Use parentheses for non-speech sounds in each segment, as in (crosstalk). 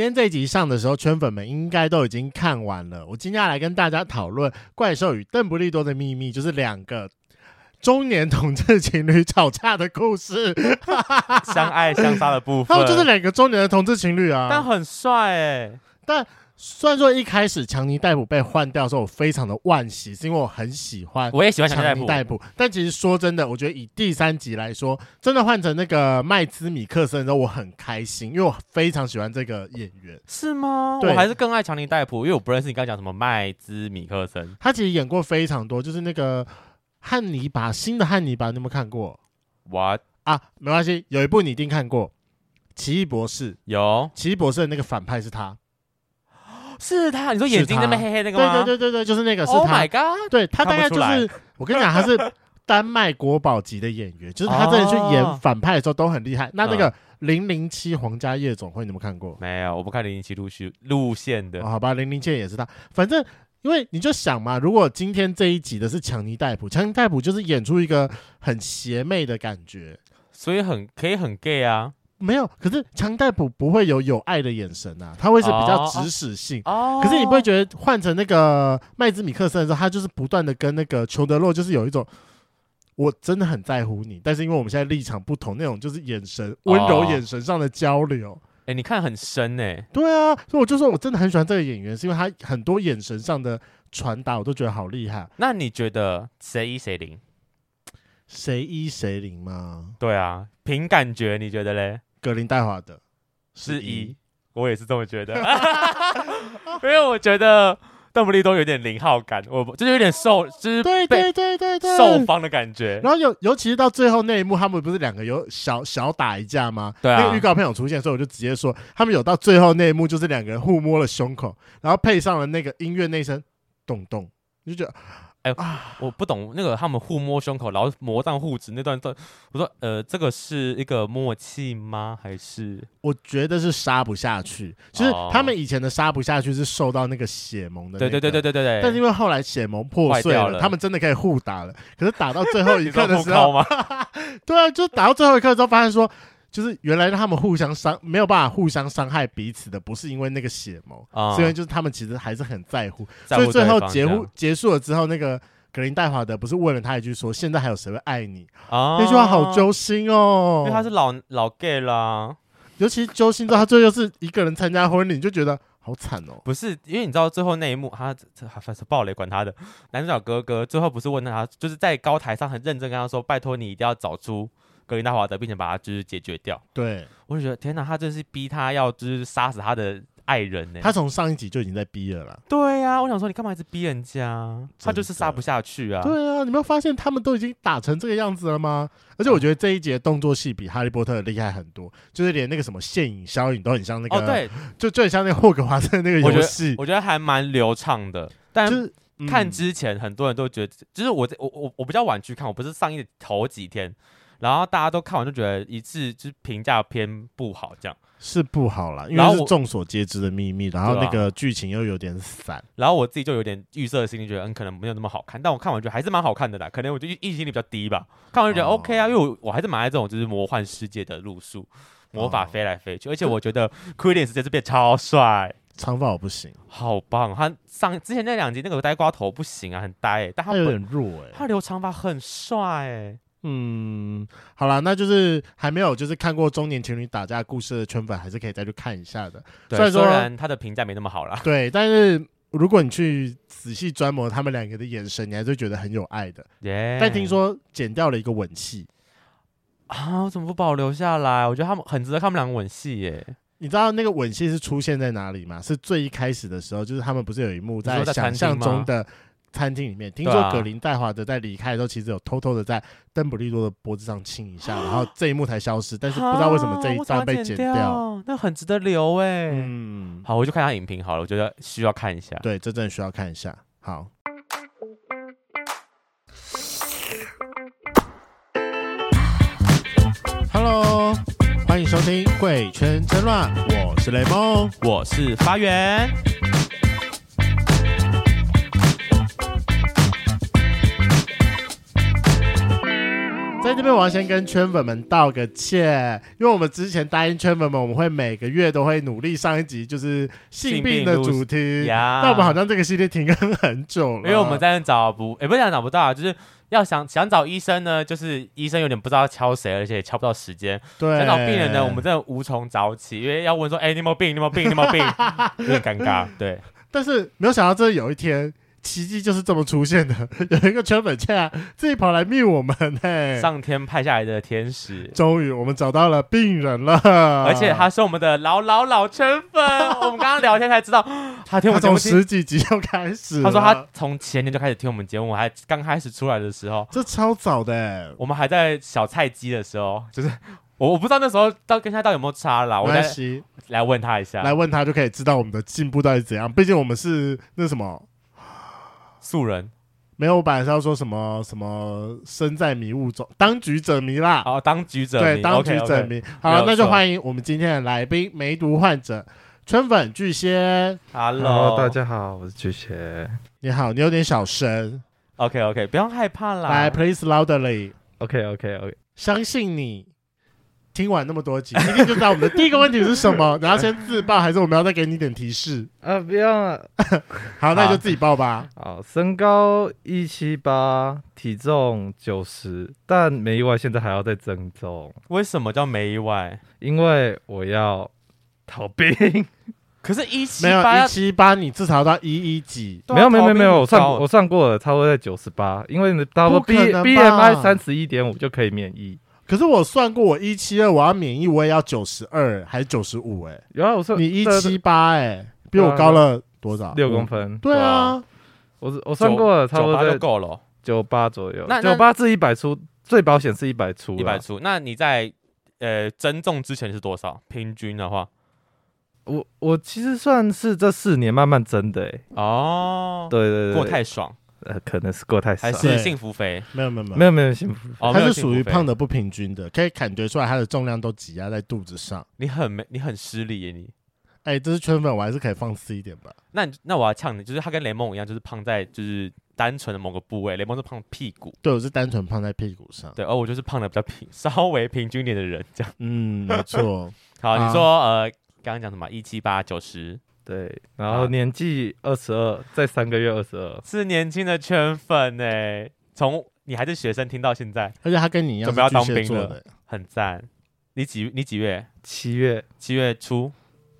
今天这一集上的时候，圈粉们应该都已经看完了。我今天要来跟大家讨论《怪兽与邓布利多的秘密》，就是两个中年同志情侣吵架的故事，相爱相杀的部分。他 (laughs) 们就是两个中年的同志情侣啊，但很帅哎、欸，但。虽然说一开始强尼戴普被换掉的时候，我非常的惋惜，是因为我很喜欢，我也喜欢强尼戴普。但其实说真的，我觉得以第三集来说，真的换成那个麦兹米克森的时候，我很开心，因为我非常喜欢这个演员。是吗？对，我还是更爱强尼戴普，因为我不认识你刚刚讲什么麦兹米克森。他其实演过非常多，就是那个汉尼拔，新的汉尼拔，你有没有看过？What 啊？没关系，有一部你一定看过，《奇异博士》。有，奇异博士的那个反派是他。是他，你说眼睛那么黑黑那个吗？对对对对对，就是那个是他。Oh my god！对，他大概就是，我跟你讲，他是丹麦国宝级的演员，就是他真的去演反派的时候都很厉害。哦、那那个《零零七皇家夜总会》，你有没有看过？没有，我不看零零七路续路线的。哦、好吧，零零七也是他。反正，因为你就想嘛，如果今天这一集的是强尼戴普，强尼戴普就是演出一个很邪魅的感觉，所以很可以很 gay 啊。没有，可是强戴普不会有有爱的眼神啊，他会是比较指使性。哦，可是你不会觉得换成那个麦兹米克森的时候，他就是不断的跟那个裘德洛，就是有一种我真的很在乎你，但是因为我们现在立场不同，那种就是眼神温柔眼神上的交流。哎、哦，你看很深哎、欸。对啊，所以我就说我真的很喜欢这个演员，是因为他很多眼神上的传达，我都觉得好厉害。那你觉得谁一谁零？谁一谁零吗？对啊，凭感觉你觉得嘞？格林戴华的是一，我也是这么觉得，(laughs) 因为我觉得邓布利多有点零号感，我就是有点受，就是对对对对对受方的感觉。然后尤尤其是到最后那一幕，他们不是两个有小小打一架吗？对啊，那个预告片有出现，所以我就直接说，他们有到最后那一幕，就是两个人互摸了胸口，然后配上了那个音乐那一声咚咚，你就觉得。哎、欸，我不懂那个他们互摸胸口，然后魔杖互指那段段，我说呃，这个是一个默契吗？还是我觉得是杀不下去。其实他们以前的杀不下去是受到那个血盟的、那个，对对对对对对对。但是因为后来血盟破碎了，了他们真的可以互打了。可是打到最后一刻的时候，(laughs) (laughs) 对啊，就打到最后一刻之后，发现说。就是原来他们互相伤没有办法互相伤害彼此的，不是因为那个血盟，嗯、所以就是他们其实还是很在乎。在乎，所以最后结束结束了之后，那个格林戴华德不是问了他一句说：“现在还有谁会爱你？”啊、那句话好揪心哦，因为他是老老 gay 啦。尤其揪心之后，他最后是一个人参加婚礼，你就觉得好惨哦。不是因为你知道最后那一幕，他这反正爆雷管他的男主角哥哥最后不是问他，就是在高台上很认真跟他说：“拜托你一定要找出。”格林戴华德，并且把他就是解决掉。对，我就觉得天哪，他真是逼他要就是杀死他的爱人呢。他从上一集就已经在逼了啦。对呀、啊，我想说你干嘛一直逼人家？他就是杀不下去啊。对啊，你没有发现他们都已经打成这个样子了吗？而且我觉得这一集的动作戏比哈利波特厉害很多，就是连那个什么现影、消影都很像那个。哦，对，(laughs) 就就很像那个霍格华兹那个游戏。我觉得还蛮流畅的。但是看之前很多人都觉得，就是我我我我比较晚去看，我不是上映的头几天。然后大家都看完就觉得一致就是评价偏不好，这样。是不好啦，因为是众所皆知的秘密，然后，那个剧情又有点散，然后我自己就有点预设的心理，觉得嗯可能没有那么好看，但我看完觉得还是蛮好看的啦，可能我就预期心理比较低吧，看完就觉得 OK 啊，哦、因为我我还是蛮爱这种就是魔幻世界的路数，魔法飞来飞去，哦、而且我觉得 Credence 这次变超帅，长发我不行，好棒，他上之前那两集那个呆瓜头不行啊，很呆、欸，但他，他有点弱哎、欸，他留长发很帅哎、欸。嗯，好啦，那就是还没有就是看过中年情侣打架故事的圈粉，还是可以再去看一下的。虽然说虽然他的评价没那么好啦，对，但是如果你去仔细观摩他们两个的眼神，你还是觉得很有爱的。耶！但听说剪掉了一个吻戏啊，我怎么不保留下来？我觉得他们很值得看他们两个吻戏耶。你知道那个吻戏是出现在哪里吗？是最一开始的时候，就是他们不是有一幕在想象中的。餐厅里面，听说葛林戴华德在离开的时候，其实有偷偷的在邓布利多的脖子上亲一下，(gasps) 然后这一幕才消失。但是不知道为什么这一段被剪掉，那很值得留哎。嗯，好，我就看下影评好了，我觉得需要看一下。对，这真的需要看一下。好，Hello，欢迎收听《贵圈真乱》，我是雷梦，我是发源。在这边我要先跟圈粉们道个歉，因为我们之前答应圈粉们，我们会每个月都会努力上一集，就是性病的主题。但我们好像这个系列停更很久了，因为我们在找不，也不是讲找不到，就是。要想想找医生呢，就是医生有点不知道敲谁，而且也敲不到时间。对，想找病人呢，我们真的无从找起，因为要问说，哎、欸，你有没有病？你有没有病？你有没有病？有点尴尬。对，但是没有想到，这有一天。奇迹就是这么出现的，(laughs) 有一个圈粉竟然，自己跑来密我们嘿，上天派下来的天使，终于我们找到了病人了，而且他是我们的老老老圈粉，(laughs) 我们刚刚聊天才知道，他听我们从十几集就开始，他说他从前年就开始听我们节目，还刚开始出来的时候，这超早的，我们还在小菜鸡的时候，就是我我不知道那时候到跟他到底有没有差啦，我来来问他一下，来问他就可以知道我们的进步到底怎样，毕竟我们是那什么。素人没有，我本来是要说什么什么身在迷雾中，当局者迷啦。哦，当局者迷，对，当局者迷。Okay, okay. 好，那就欢迎我们今天的来宾——梅毒患者春粉巨蟹。Hello，大家好，我是巨蟹。你好，你有点小声。OK，OK，okay, okay, 不用害怕啦。来，Please loudly。Okay. 相信你。听完那么多集，一定就知道我们的第一个问题是什么。(laughs) 然后先自爆，还是我们要再给你点提示？啊，不用了。(laughs) 好，那你就自己报吧。好，身高一七八，体重九十，但没意外，现在还要再增重。为什么叫没意外？因为我要逃兵。(laughs) 可是一七八，没有一七八，你至少要到一一几。没有没有没有没有，我算我算过了，差不多在九十八。因为你到了 B B M I 三十一点五就可以免疫。可是我算过，我一七二，我要免疫，我也要九十二还是九十五？哎，有啊，我说你一七八，哎，比我高了多少？六公分。对啊，我我算过了，差不多就够了，九八左右。那九八至一百出，最保险是一百出。一百出。那你在呃增重之前是多少？平均的话，我我其实算是这四年慢慢增的。哎，哦，对对对，过太爽。呃，可能是过太少，还是幸福肥？没有没有没有没有没有幸福肥，它是属于胖的不平均的，可以感觉出来它的重量都挤压在肚子上。你很没，你很失礼耶你。哎，这是圈粉，我还是可以放肆一点吧。那那我要呛你，就是他跟雷梦一样，就是胖在就是单纯的某个部位，雷梦是胖屁股。对，我是单纯胖在屁股上。对，而我就是胖的比较平，稍微平均点的人这样。嗯，没错。(laughs) 好，你说呃，刚刚讲什么？一七八九十。对，然后年纪二十二，再三个月二十二，是年轻的圈粉呢。从你还是学生听到现在，而且他跟你一样，准备要当兵了，很赞。你几你几月？七月七月初，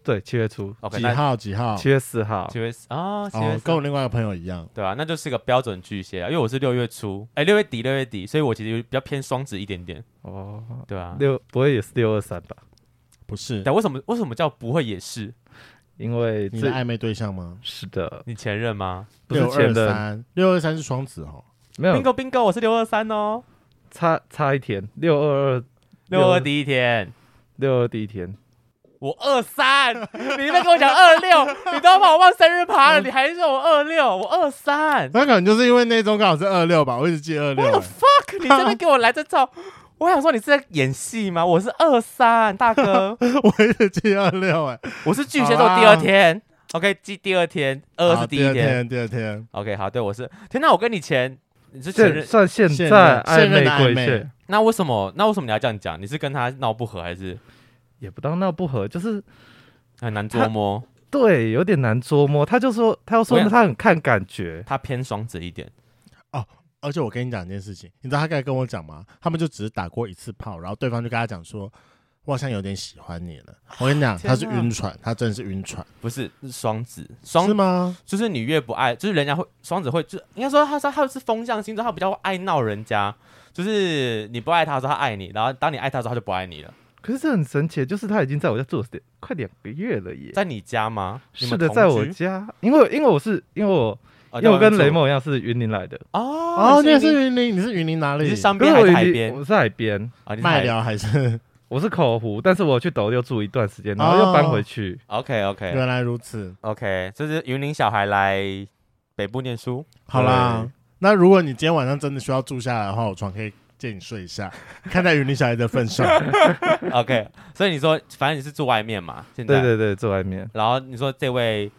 对，七月初。Okay, 几号？几号？七月四号。七月四啊，哦，跟我另外一个朋友一样，对吧，啊？那就是个标准巨蟹啊，因为我是六月初，哎，六月底，六月底，所以我其实比较偏双子一点点。哦，对啊，六不会也是六二三吧？不是，但为什么为什么叫不会也是？因为你的暧昧对象吗？是的，你前任吗？不是前任，六二三是双子哦。没有，bingo bingo，我是六二三哦。差差一天，六二二，六二第一天，六二第一天，我二三，你在跟我讲二六，(laughs) 你都要把我忘生日趴了，你还是我二六，我二三。那可能就是因为那周刚好是二六吧，我一直记二六。What the fuck？你这边给我来这套。我想说，你是在演戏吗？我是二三大哥，(laughs) 我也是七二六哎，我是巨蟹座第二天，OK，记第二天，二是第一天，第二天，OK，好，对，我是天哪，我跟你前你是前任，算现在暧昧关系，那为什么？那为什么你要这样讲？你是跟他闹不和，还是也不当闹不和，就是很难捉摸？对，有点难捉摸。他就说，他要说他很看感觉，他偏双子一点。而且我跟你讲一件事情，你知道他刚才跟我讲吗？他们就只是打过一次炮，然后对方就跟他讲说：“我好像有点喜欢你了。”我跟你讲，他是晕船，他真的是晕船，不是是双子，双是吗？就是你越不爱，就是人家会双子会，就应该说他说他是风象星座，他比较爱闹人家，就是你不爱他的时候他爱你，然后当你爱他的时候他就不爱你了。可是这很神奇，就是他已经在我家住了快两个月了耶，在你家吗？是的，在我家，因为因为我是因为我。因为我跟雷梦一样是云林来的哦，哦，你也是云林，你是云林哪里？你是山边还是海边？我是海边啊，麦寮还是？我是口湖，但是我去斗六住一段时间，然后又搬回去。OK OK，原来如此。OK，这是云林小孩来北部念书。好啦，那如果你今天晚上真的需要住下来的话，我床可以借你睡一下，看在云林小孩的份上。(laughs) OK，所以你说，反正你是住外面嘛？现在对对对，住外面。然后你说这位。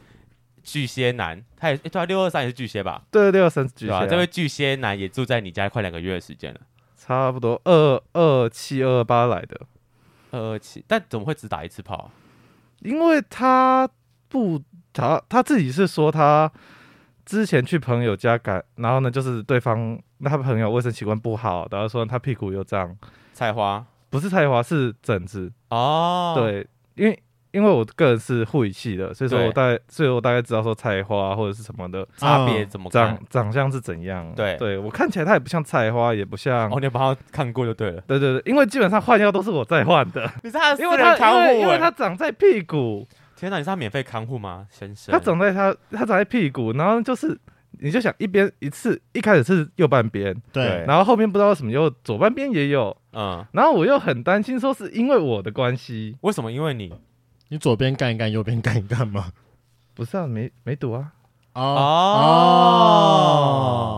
巨蟹男，他也对，六二三也是巨蟹吧？对，六二三是巨蟹。这位巨蟹男也住在你家快两个月的时间了，差不多二二七二八来的，二二七，但怎么会只打一次炮啊？因为他不，他他自己是说他之前去朋友家赶，然后呢，就是对方那他朋友卫生习惯不好，然后说他屁股又脏，菜花不是菜花是疹子哦，对，因为。因为我个人是护理系的，所以说我大概，所以我大概知道说菜花或者是什么的差别怎么长长相是怎样。对，对我看起来它也不像菜花，也不像。哦，你把它看过就对了。对对对，因为基本上换药都是我在换的。你是他的 (laughs) 私人看护，因为它长在屁股。天哪，你是他免费看护吗，先生？它长在它，它长在屁股，然后就是你就想一边一次，一开始是右半边，对，然后后面不知道为什么又左半边也有，嗯，然后我又很担心说是因为我的关系，为什么？因为你。你左边干一干，右边干一干吗？不是啊，没没堵啊。哦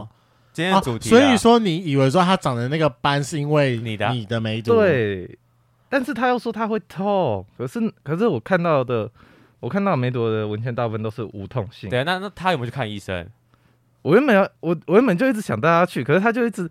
哦，今天主题、啊，所以说你以为说他长的那个斑是因为你的你的没毒？对，但是他又说他会痛，可是可是我看到的，我看到梅朵的文献大部分都是无痛性。对，那那他有没有去看医生？我原本要我我原本就一直想带他去，可是他就一直。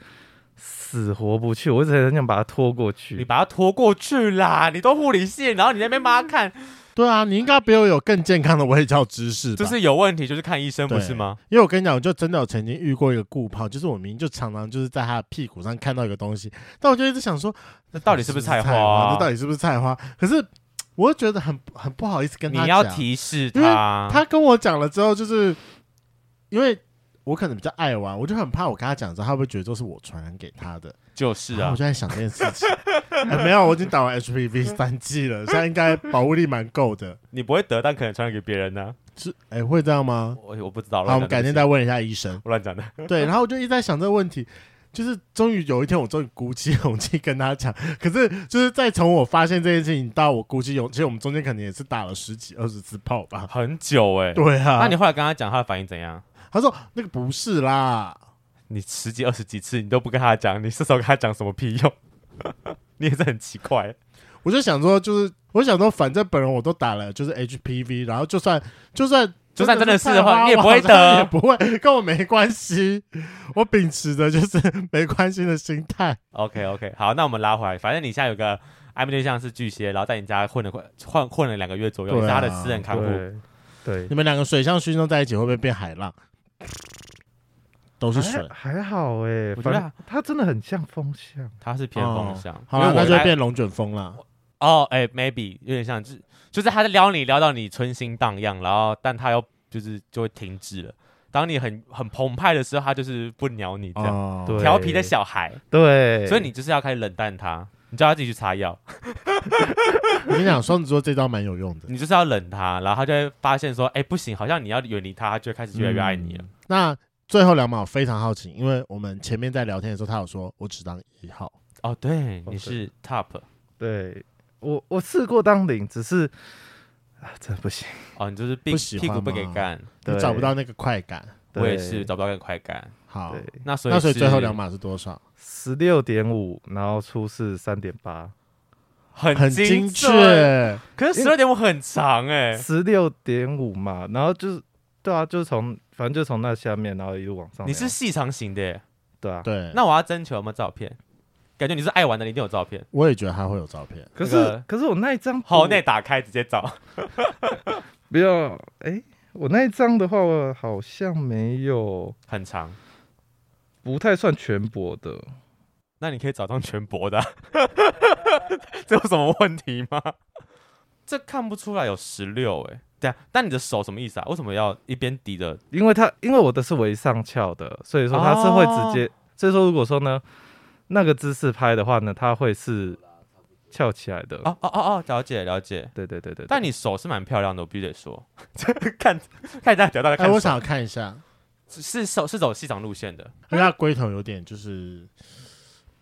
死活不去，我一直很想把他拖过去。你把他拖过去啦！你都护理系，然后你在那边帮他看。(laughs) 对啊，你应该比我有更健康的卫教知识。就是有问题，就是看医生，不是吗？因为我跟你讲，我就真的有曾经遇过一个顾泡，就是我明明就常常就是在他的屁股上看到一个东西，但我就一直想说，那到底是不是菜花啊？那到底是不是菜花？可是我又觉得很很不好意思跟他讲。你要提示他，他跟我讲了之后，就是因为我可能比较爱玩，我就很怕我跟他讲之后，他会不会觉得都是我传染给他的？就是啊，我就在想这件事情。欸、(laughs) 没有，我已经打完 HPV 三剂了，现在应该保护力蛮够的。你不会得，但可能传染给别人呢、啊？是，哎、欸，会这样吗？我我不知道。好，我们改天再问一下医生。我 (laughs) 乱讲的。对，然后我就一直在想这个问题，就是终于有一天，我终于鼓起勇气跟他讲。可是，就是在从我发现这件事情到我鼓起勇气，我们中间可能也是打了十几二十次炮吧，很久哎、欸。对啊。那你后来跟他讲，他的反应怎样？他说那个不是啦。你十几二十几次，你都不跟他讲，你这时候跟他讲什么屁用？(laughs) 你也是很奇怪。我就想说，就是我想说，反正本人我都打了，就是 HPV，然后就算就算就算真的是的话，你也不会得，也不会跟我没关系。我秉持的就是 (laughs) 没关系的心态。OK OK，好，那我们拉回来，反正你现在有个暧昧对象是巨蟹，然后在你家混了混混混了两个月左右，你是他的私人看护。对你们两个水象星座在一起会不会变海浪？都是水，还，还好哎、欸，我觉得它真的很像风向，它是偏风向。好了，那就变龙卷风了。哦，哎、欸、，maybe 有点像，就是就是他在撩你，撩到你春心荡漾，然后但他又就是就会停止了。当你很很澎湃的时候，他就是不鸟你这样，调、哦、皮的小孩。对，所以你就是要开始冷淡他，你叫他自己去擦药。(laughs) 我跟你讲，双子座这招蛮有用的，你就是要冷他，然后他就会发现说，哎、欸，不行，好像你要远离他，他就会开始越来越爱你了。嗯、那。最后两秒我非常好奇，因为我们前面在聊天的时候，他有说我只当一号哦，对，你是 top，对我我试过当零，只是啊，真的不行哦，你就是屁屁股不给干，你找不到那个快感，我也是找不到那个快感。好，那所以那所以最后两码是多少？十六点五，然后初试三点八，很很精确，可是十六点五很长哎，十六点五嘛，然后就是对啊，就是从。反正就从那下面，然后一路往上。你是细长型的，对啊，对。那我要征求有没有照片？感觉你是爱玩的，你一定有照片。我也觉得他会有照片。可是，可是我那一张好，那打开直接找。(laughs) 不要，哎，我那一张的话，我好像没有很长，不太算全薄的。那你可以找张全薄的，(laughs) 这有什么问题吗？这看不出来有十六，哎。对啊，但你的手什么意思啊？为什么要一边抵着？因为它，因为我的是为上翘的，所以说它是会直接。哦、所以说，如果说呢，那个姿势拍的话呢，它会是翘起来的。哦哦哦哦，了解了解。对对对对。但你手是蛮漂亮的，我必须得说。(laughs) 看，看一下，大家看。哎，我想要看一下，是走是走细长路线的，因为它龟头有点就是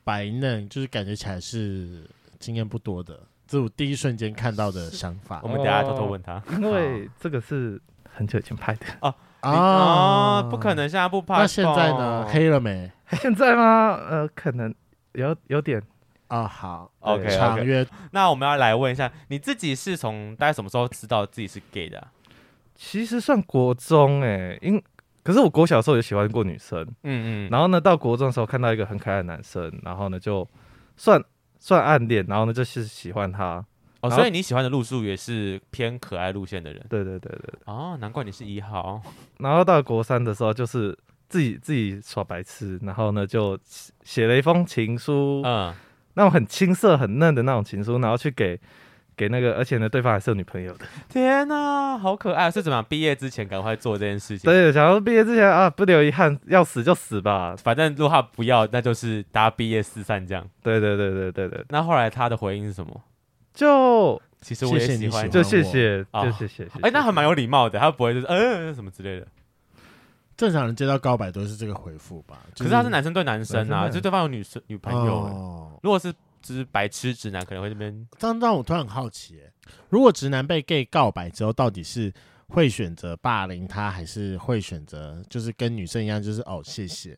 白嫩，就是感觉起来是经验不多的。这是我第一瞬间看到的想法，我们等下偷偷问他，因为这个是很久以前拍的 (laughs) 哦啊，不可能现在不拍。那现在呢？黑了没？现在吗？呃，可能有有点啊。好，OK，长约。那我们要来问一下，你自己是从大概什么时候知道自己是 gay 的？其实算国中哎，因可是我国小的时候也喜欢过女生，嗯嗯，然后呢，到国中的时候看到一个很可爱的男生，然后呢就算算暗恋，然后呢就是喜欢他。哦，所以你喜欢的路数也是偏可爱路线的人。对对对对。哦，难怪你是一号。然后到国三的时候，就是自己自己耍白痴，然后呢就写了一封情书，嗯，那种很青涩很嫩的那种情书，然后去给给那个，而且呢对方还是有女朋友的。天哪，好可爱！是怎么样？毕业之前赶快做这件事情？对，想要毕业之前啊，不留遗憾，要死就死吧，反正如果他不要，那就是大家毕业四散这样。对对对对对对。那后来他的回应是什么？就其实我也喜欢，就谢谢，就谢谢。哎，那还蛮有礼貌的，他不会就是嗯什么之类的。正常人接到告白都是这个回复吧？可是他是男生对男生啊，就对方有女生女朋友。如果是只是白痴直男，可能会这边。这样让我突然很好奇，如果直男被 gay 告白之后，到底是会选择霸凌他，还是会选择就是跟女生一样，就是哦谢谢，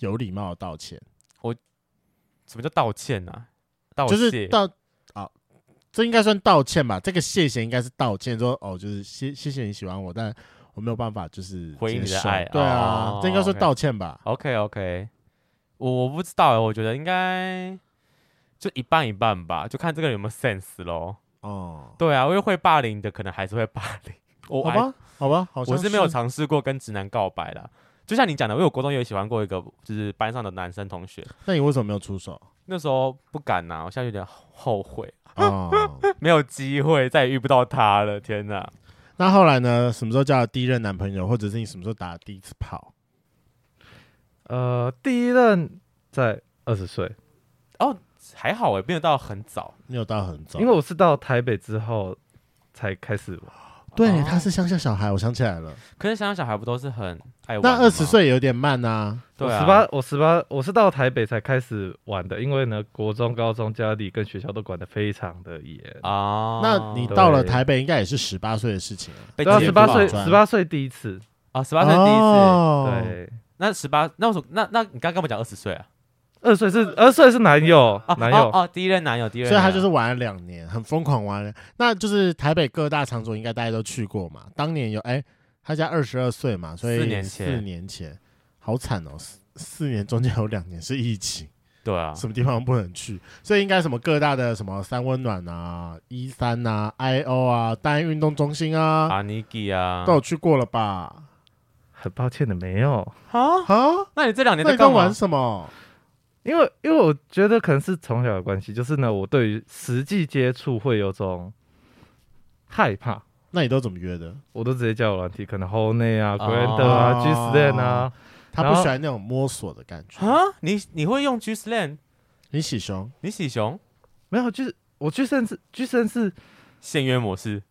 有礼貌的道歉？我什么叫道歉啊？道就是道。这应该算道歉吧？这个谢谢应该是道歉，说哦，就是谢谢谢你喜欢我，但我没有办法就是回应你的爱。对啊，哦、这应该算道歉吧？OK OK，我我不知道，我觉得应该就一半一半吧，就看这个人有没有 sense 咯。哦，对啊，因为会霸凌的可能还是会霸凌。(laughs) 我好吧，好吧，好，我是没有尝试过跟直男告白啦。就像你讲的，因为我国中也喜欢过一个就是班上的男生同学。那你为什么没有出手？那时候不敢呐、啊，我现在有点后悔。哦，(laughs) 没有机会，再也遇不到他了。天哪！那后来呢？什么时候交了第一任男朋友，或者是你什么时候打的第一次炮？呃，第一任在二十岁。哦，还好哎，没有到很早，没有到很早，因为我是到台北之后才开始玩。对，他是乡下小孩，我想起来了。可是乡下小孩不都是很爱玩？那二十岁有点慢呐。对啊，十八，我十八，我是到台北才开始玩的。因为呢，国中、高中家里跟学校都管得非常的严啊。那你到了台北，应该也是十八岁的事情。对啊，十八岁，十八岁第一次啊，十八岁第一次。对，那十八，那我说，那那你刚刚跟我讲二十岁啊？二岁是二岁是男友，男友。哦，第一任男友，第一任，所以他就是玩了两年，很疯狂玩了。那就是台北各大场所应该大家都去过嘛。当年有哎，他家二十二岁嘛，所以四年前，四年前，好惨哦，四四年中间有两年是疫情，对啊，什么地方不能去，所以应该什么各大的什么三温暖啊、一三啊、I O 啊、大安运动中心啊、阿尼基啊，都有去过了吧？很抱歉的，没有。啊啊，那你这两年在玩什么？因为，因为我觉得可能是从小的关系，就是呢，我对于实际接触会有种害怕。那你都怎么约的？我都直接叫我软体，可能 Hornet 啊、Grindr 啊、Gsland 啊。他不喜欢那种摸索的感觉啊？你你会用 Gsland？你喜熊？你喜熊？没有，就是我 Gsland 是 Gsland 是限约模式。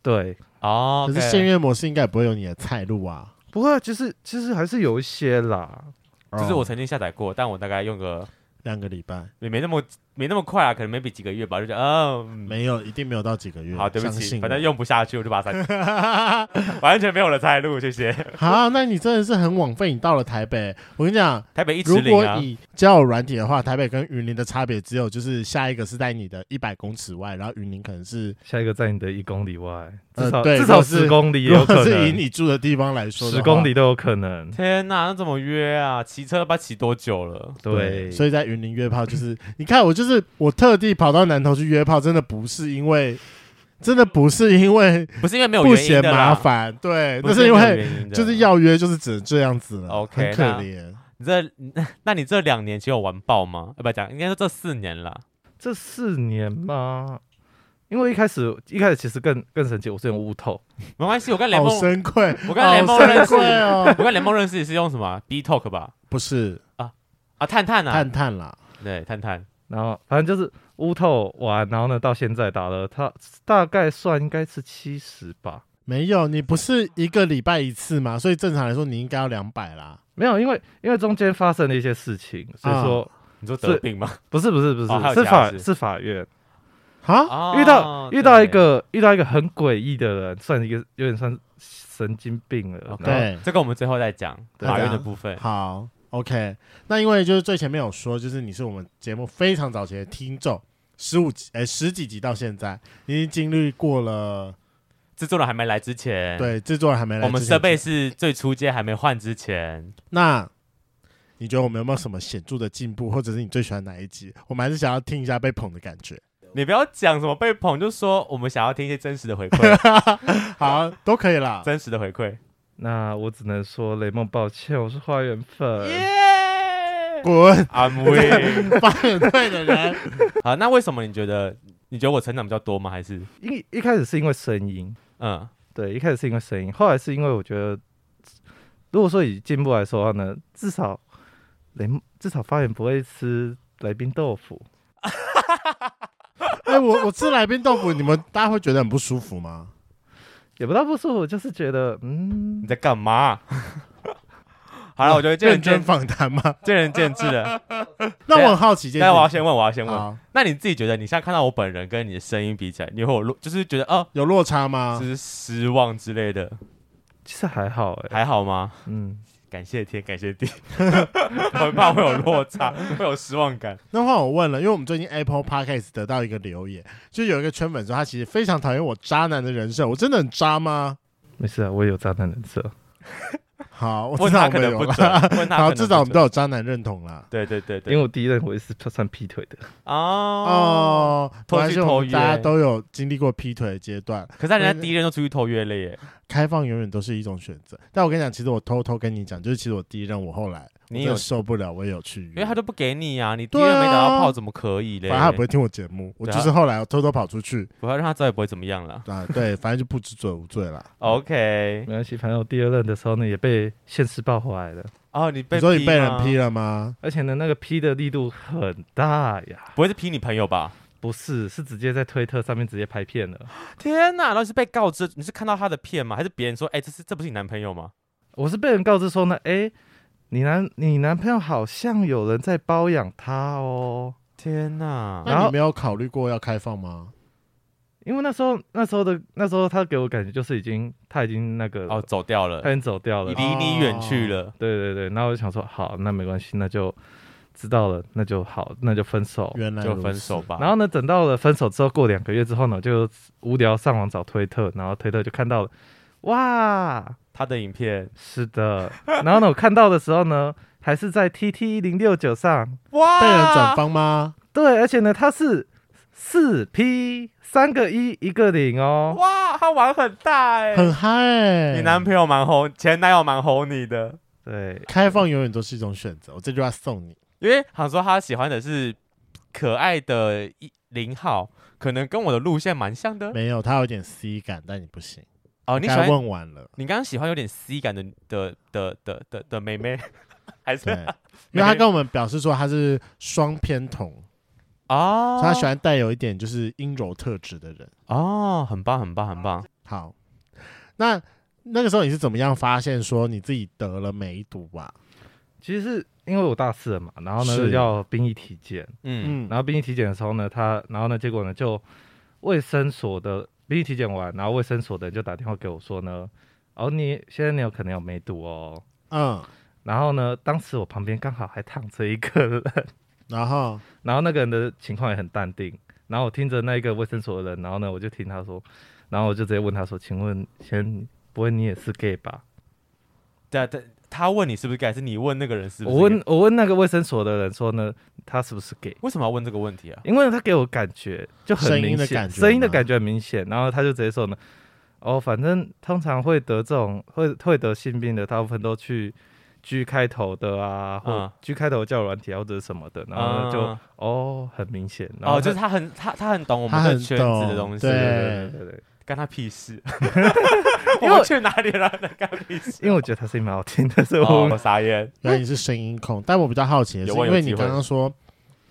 对哦，可是限约模式应该也不会有你的菜路啊。不会，其实其实还是有一些啦。就是我曾经下载过，但我大概用个两个礼拜，也没那么没那么快啊，可能没比几个月吧，就觉得哦，没有，一定没有到几个月。好，对不起，反正用不下去，我就把它删掉，(laughs) 完全没有了财路，谢谢。好，那你真的是很枉费，你到了台北，我跟你讲，台北一直如果以交友软体的话，台北跟云林的差别只有就是下一个是在你的一百公尺外，然后云林可能是下一个在你的一公里外。至少、呃、至少十公里，如果是以你住的地方来说，十公里都有可能。天哪，那怎么约啊？骑车不知道骑多久了？对，对所以在云林约炮就是，你看我就是我特地跑到南头去约炮，真的不是因为，真的不是因为，不是因为没有不嫌麻烦，对，那是因为就是要约就是只能这样子了。OK，很可怜。你这，(laughs) 那你这两年其实有玩爆吗？要不要讲，应该说这四年了。这四年吗？因为一开始一开始其实更更神奇，我是用乌透，没关系，我跟联盟，深愧，(laughs) 我跟联盟认识哦，(laughs) 我跟联盟认识也是用什么？B Talk 吧？不是啊啊，探探啊，探探啦，对，探探，然后反正就是乌透完，然后呢，到现在打了，他大概算应该是七十吧？没有，你不是一个礼拜一次吗？所以正常来说你应该要两百啦。没有，因为因为中间发生了一些事情，所以说、啊、你说得病吗？不是不是不是，哦、是法是法院。啊！哦、遇到遇到一个遇到一个很诡异的人，算一个有点算神经病了。对这个我们最后再讲法院的部分。好，OK。那因为就是最前面有说，就是你是我们节目非常早期的听众，十五集哎十几集到现在，你已经经历过了制作人还没来之前，对，制作人还没来之前，我们设备是最初阶还没换之前。那你觉得我们有没有什么显著的进步，或者是你最喜欢哪一集？我们还是想要听一下被捧的感觉。你不要讲什么被捧，就说我们想要听一些真实的回馈，(laughs) 好，都可以啦，真实的回馈。那我只能说雷梦，抱歉，我是花园粉。耶，滚！(laughs) 阿威，发很对的人。(laughs) 好，那为什么你觉得？你觉得我成长比较多吗？还是一一开始是因为声音？嗯，对，一开始是因为声音，后来是因为我觉得，如果说以进步来说的话呢，至少雷至少发言不会吃来宾豆腐。(laughs) 哎、欸，我我吃来宾豆腐，你们大家会觉得很不舒服吗？也不大不舒服，就是觉得，嗯，你在干嘛？(laughs) 好了，我觉得见仁见访谈吗？(laughs) 见仁见智的。(laughs) 那我很好奇，但我要先问，我要先问，好那你自己觉得，你现在看到我本人跟你的声音比起来，你会有落，就是觉得哦，有落差吗？就是失望之类的？其实还好，欸，还好吗？嗯，感谢天，感谢地，(laughs) 我很怕会有落差，会有失望感。那换我问了，因为我们最近 Apple Podcast 得到一个留言，就有一个圈粉说他其实非常讨厌我渣男的人设，我真的很渣吗？没事啊，我也有渣男人设。好，我知道我们有了。好，至少我们都有渣男认同啦。对对对对，因为我第一任我也是算劈腿的。哦，拖去偷约，大家都有经历过劈腿的阶段。可是人家第一任都出去偷约了耶。开放永远都是一种选择。但我跟你讲，其实我偷偷跟你讲，就是其实我第一任我后来。你有受不了，我也有去，因为他都不给你啊，你第一任没打到炮怎么可以嘞？反正他也不会听我节目，我就是后来我偷偷跑出去，我要让他知道也不会怎么样了。啊，对，反正就不知罪无罪了。(laughs) OK，没关系，反正我第二任的时候呢，也被现实爆回来了。哦，你被所以你被人劈了吗？而且呢，那个劈的力度很大呀，不会是劈你朋友吧？不是，是直接在推特上面直接拍片了。天哪，那是被告知你是看到他的片吗？还是别人说，哎，这是这不是你男朋友吗？我是被人告知说呢，哎。你男你男朋友好像有人在包养他哦！天哪！那你没有考虑过要开放吗？因为那时候那时候的那时候他给我感觉就是已经他已经那个哦走掉了，他已经走掉了，离你远去了。哦、对对对，那我就想说好，那没关系，那就知道了，那就好，那就分手，原来就分手吧。然后呢，等到了分手之后，过两个月之后呢，就无聊上网找推特，然后推特就看到了，哇！他的影片。是的，然后呢，我看到的时候呢，还是在 T T 一零六九上，哇，被人转发吗？对，而且呢，他是四 P 三个一一个零哦，哇，他玩很大哎，很嗨哎，你男朋友蛮红，前男友蛮红你的，对，开放永远都是一种选择，我这句话送你，因为好像说他喜欢的是可爱的一零号，可能跟我的路线蛮像的，没有，他有点 C 感，但你不行。哦，你喜欢问完了。你刚刚喜欢有点 C 感的的的的的的妹妹，(laughs) 还是？因为他跟我们表示说他是双偏同哦，所以他喜欢带有一点就是阴柔特质的人哦，很棒很棒很棒。好，那那个时候你是怎么样发现说你自己得了梅毒啊？其实是因为我大四了嘛，然后呢是。要兵役体检，嗯，然后兵役体检的时候呢，他然后呢结果呢就卫生所的。兵役体检完，然后卫生所的人就打电话给我说呢，哦，你现在你有可能有梅毒哦，嗯，然后呢，当时我旁边刚好还躺着一个人，然后，然后那个人的情况也很淡定，然后我听着那个卫生所的人，然后呢，我就听他说，然后我就直接问他说，请问先不会你也是 gay 吧？对对。他问你是不是 gay，还是你问那个人是不是？我问我问那个卫生所的人说呢，他是不是 gay？为什么要问这个问题啊？因为他给我感觉就很明显，声音的感觉很明显，然后他就直接说呢，哦，反正通常会得这种会会得性病的，大部分都去 G 开头的啊，或 G 开头叫软体啊或者什么的，然后就、嗯、哦很明显，哦就是他很他他很懂我们的圈子的东西，对对对对。干他屁事！(laughs) 因为我去哪里了？干屁事！因为我觉得他声音蛮好听的，所以我傻眼。原来你是声音控，但我比较好奇的是，因为你刚刚说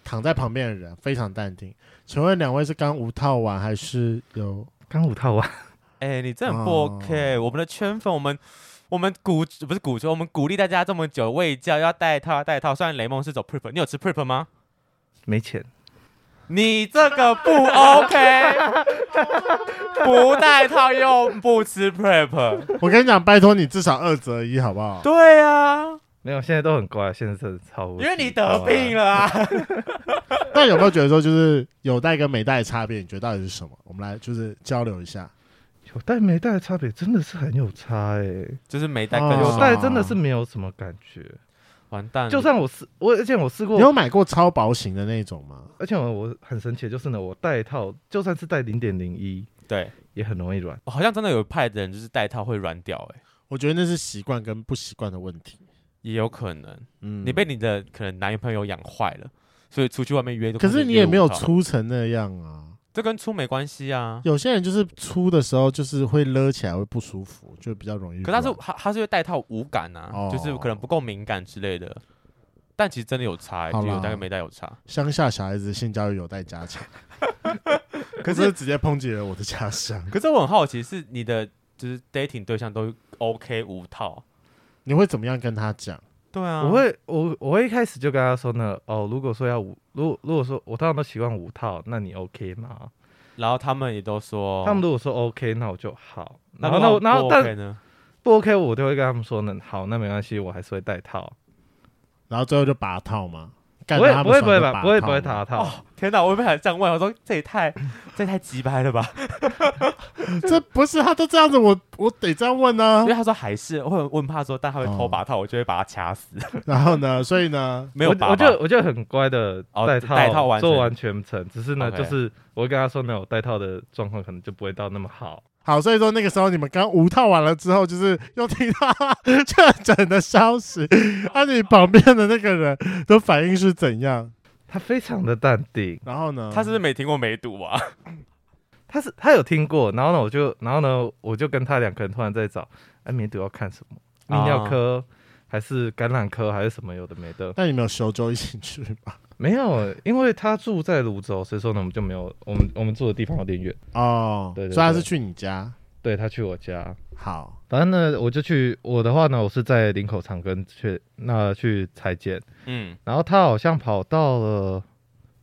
躺在旁边的人非常淡定，请问两位是刚五套完还是有刚五套完？哎，你这很不 OK！我们的圈粉，我们我们鼓不是鼓吹，我们鼓励大家这么久喂教要带套带套。虽然雷蒙是走 Prep，你有吃 Prep 吗？没钱。你这个不 OK，(laughs) 不戴套又不吃 Prep，我跟你讲，拜托你至少二择一好不好？对啊，没有，现在都很乖，现在真的超无。因为你得病了啊。(laughs) 那有没有觉得说，就是有戴跟没戴的差别？你觉得到底是什么？我们来就是交流一下。有带没带的差别真的是很有差哎、欸，就是没带跟有带真的是没有什么感觉。完蛋！就算我试我，而且我试过，你有买过超薄型的那种吗？而且我我很神奇，就是呢，我带套就算是带零点零一，对，也很容易软。好像真的有派的人就是带套会软掉，哎，我觉得那是习惯跟不习惯的问题，也有可能。嗯，你被你的可能男朋友养坏了，所以出去外面约，可是你也没有粗成那样啊。这跟粗没关系啊，有些人就是粗的时候就是会勒起来会不舒服，就比较容易。可他是他他是会带套无感啊，哦、就是可能不够敏感之类的。但其实真的有差、欸，就有带跟没带有差。乡下小孩子性教育有待加强。(laughs) 可是直接抨击了我的家乡。可是我很好奇，是你的就是 dating 对象都 OK 无套，你会怎么样跟他讲？对啊，我会我我会一开始就跟他说呢，哦，如果说要五，如果如果说我通常都习惯五套，那你 OK 吗？然后他们也都说，他们如果说 OK，那我就好。然后那我然后但不 OK，我就会跟他们说呢，好，那没关系，我还是会带套。然后最后就拔套吗？不会不会不会吧，不会不会拔套。哦，天哪，我被他这样问，我说这也太 (laughs) 这也太鸡掰了吧？(laughs) 这不是他都这样子，我我得这样问呢。因为他说还是会问怕说，但他会偷把套，我就会把他掐死。然后呢，所以呢，没有拔，我就我就很乖的带套，带套做完全程。只是呢，就是我会跟他说呢，我带套的状况可能就不会到那么好。好，所以说那个时候你们刚无套完了之后，就是又听到确诊的消息，那、(laughs) 啊、你旁边的那个人的反应是怎样？他非常的淡定。然后呢？他是不是没听过梅毒啊？(laughs) 他是他有听过。然后呢，我就然后呢，我就跟他两个人突然在找，哎，梅毒要看什么？泌尿科还是感染科还是什么？有的没的。那你们有修周一起去吗？(laughs) 没有，因为他住在泸州，所以说呢，我们就没有。我们我们住的地方有点远哦，对，对，对，所以他是去你家，对他去我家。好，反正呢，我就去我的话呢，我是在林口长庚去那去裁剪，嗯，然后他好像跑到了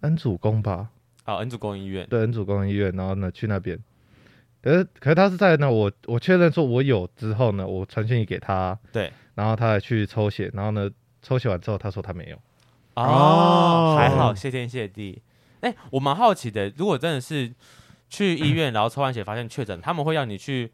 恩主公吧，哦，恩主公医院，对，恩主公医院，然后呢去那边，可是可是他是在呢，我我确认说我有之后呢，我传讯息给他，对，然后他还去抽血，然后呢抽血完之后，他说他没有。哦，还好，谢天谢地。哎、欸，我蛮好奇的，如果真的是去医院，然后抽完血发现确诊，他们会让你去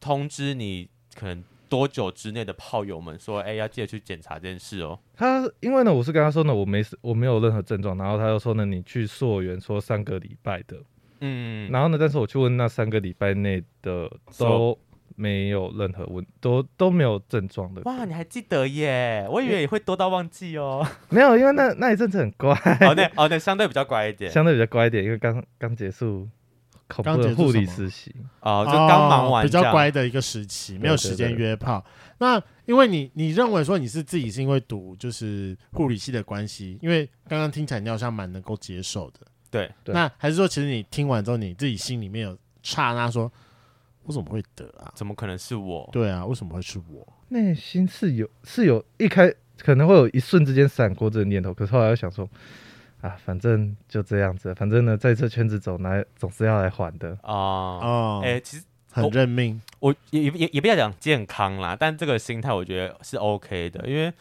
通知你可能多久之内的炮友们说，哎、欸，要记得去检查这件事哦。他因为呢，我是跟他说呢，我没我没有任何症状，然后他又说呢，你去溯源说三个礼拜的，嗯，然后呢，但是我去问那三个礼拜内的都。没有任何问，都都没有症状的。哇，你还记得耶？我以为也会多到忘记哦。(laughs) 没有，因为那那一阵子很乖。哦，那哦，那相对比较乖一点。相对比较乖一点，因为刚刚结束恐怖的护理实习。哦，就刚忙完，比较乖的一个时期，没有时间约炮。那因为你你认为说你是自己是因为读就是护理系的关系，因为刚刚听起来你好像蛮能够接受的。对，那还是说其实你听完之后你自己心里面有刹那说。我怎么会得啊？怎么可能是我？对啊，为什么会是我？内心是有是有一开可能会有一瞬之间闪过这个念头，可是后来又想说，啊，反正就这样子，反正呢，在这圈子走来总是要来还的啊哦。哎、欸，其实很认命，我，我也也也不要讲健康啦，但这个心态我觉得是 OK 的，因为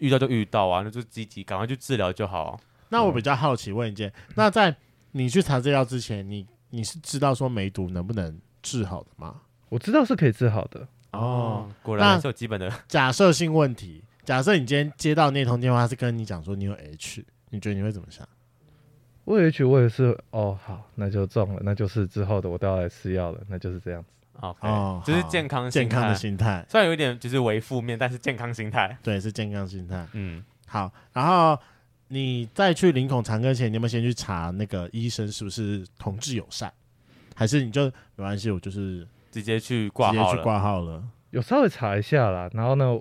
遇到就遇到啊，那就积极赶快去治疗就好。那我比较好奇问一件，嗯、那在你去查资料之前，你你是知道说梅毒能不能？治好的吗？我知道是可以治好的哦，果然是有基本的假设性问题。假设你今天接到那通电话是跟你讲说你有 H，你觉得你会怎么想？我有 H，我也是哦，好，那就中了，那就是之后的我都要来吃药了，那就是这样子。OK，哦，就是健康健康的心态，虽然有一点就是为负面，但是健康心态，对，是健康心态。嗯，好，然后你再去林口长庚前，你有没有先去查那个医生是不是同志友善？还是你就没关系，我就是直接去挂号了。直接去挂号了，有稍微查一下啦。然后呢，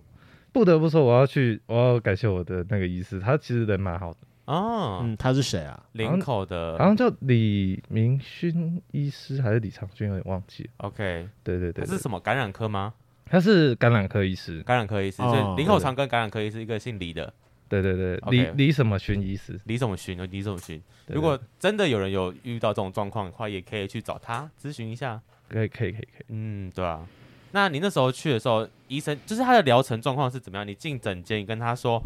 不得不说，我要去，我要感谢我的那个医师，他其实人蛮好的哦。嗯，他是谁啊？林口的，好像叫李明勋医师还是李长军，有点忘记了。OK，对对对，他是什么感染科吗？他是感染科医师，感染科医师。所以林口长庚感染科医师，一个姓李的。对对对，李李什么寻医师，李什么寻哦，李什么寻。如果真的有人有遇到这种状况的话，也可以去找他咨询一下。可以可以可以可以，嗯，对啊。那你那时候去的时候，医生就是他的疗程状况是怎么样？你进诊间，你跟他说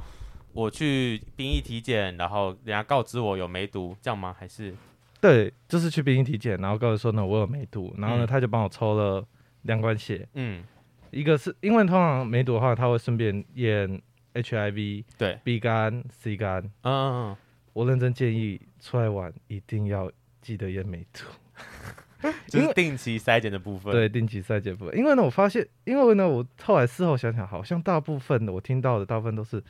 我去兵役体检，然后人家告知我有梅毒，这样吗？还是？对，就是去兵役体检，然后告诉说呢我有梅毒，然后呢他就帮我抽了两管血，嗯，一个是因为通常梅毒的话，他会顺便验 HIV，对，B 肝、C 肝，嗯嗯嗯，我认真建议出来玩一定要记得验梅毒。(laughs) 就是定期筛检的部分，对，定期筛检部分。因为呢，我发现，因为呢，我后来事后想想，好像大部分的我听到的大部分都是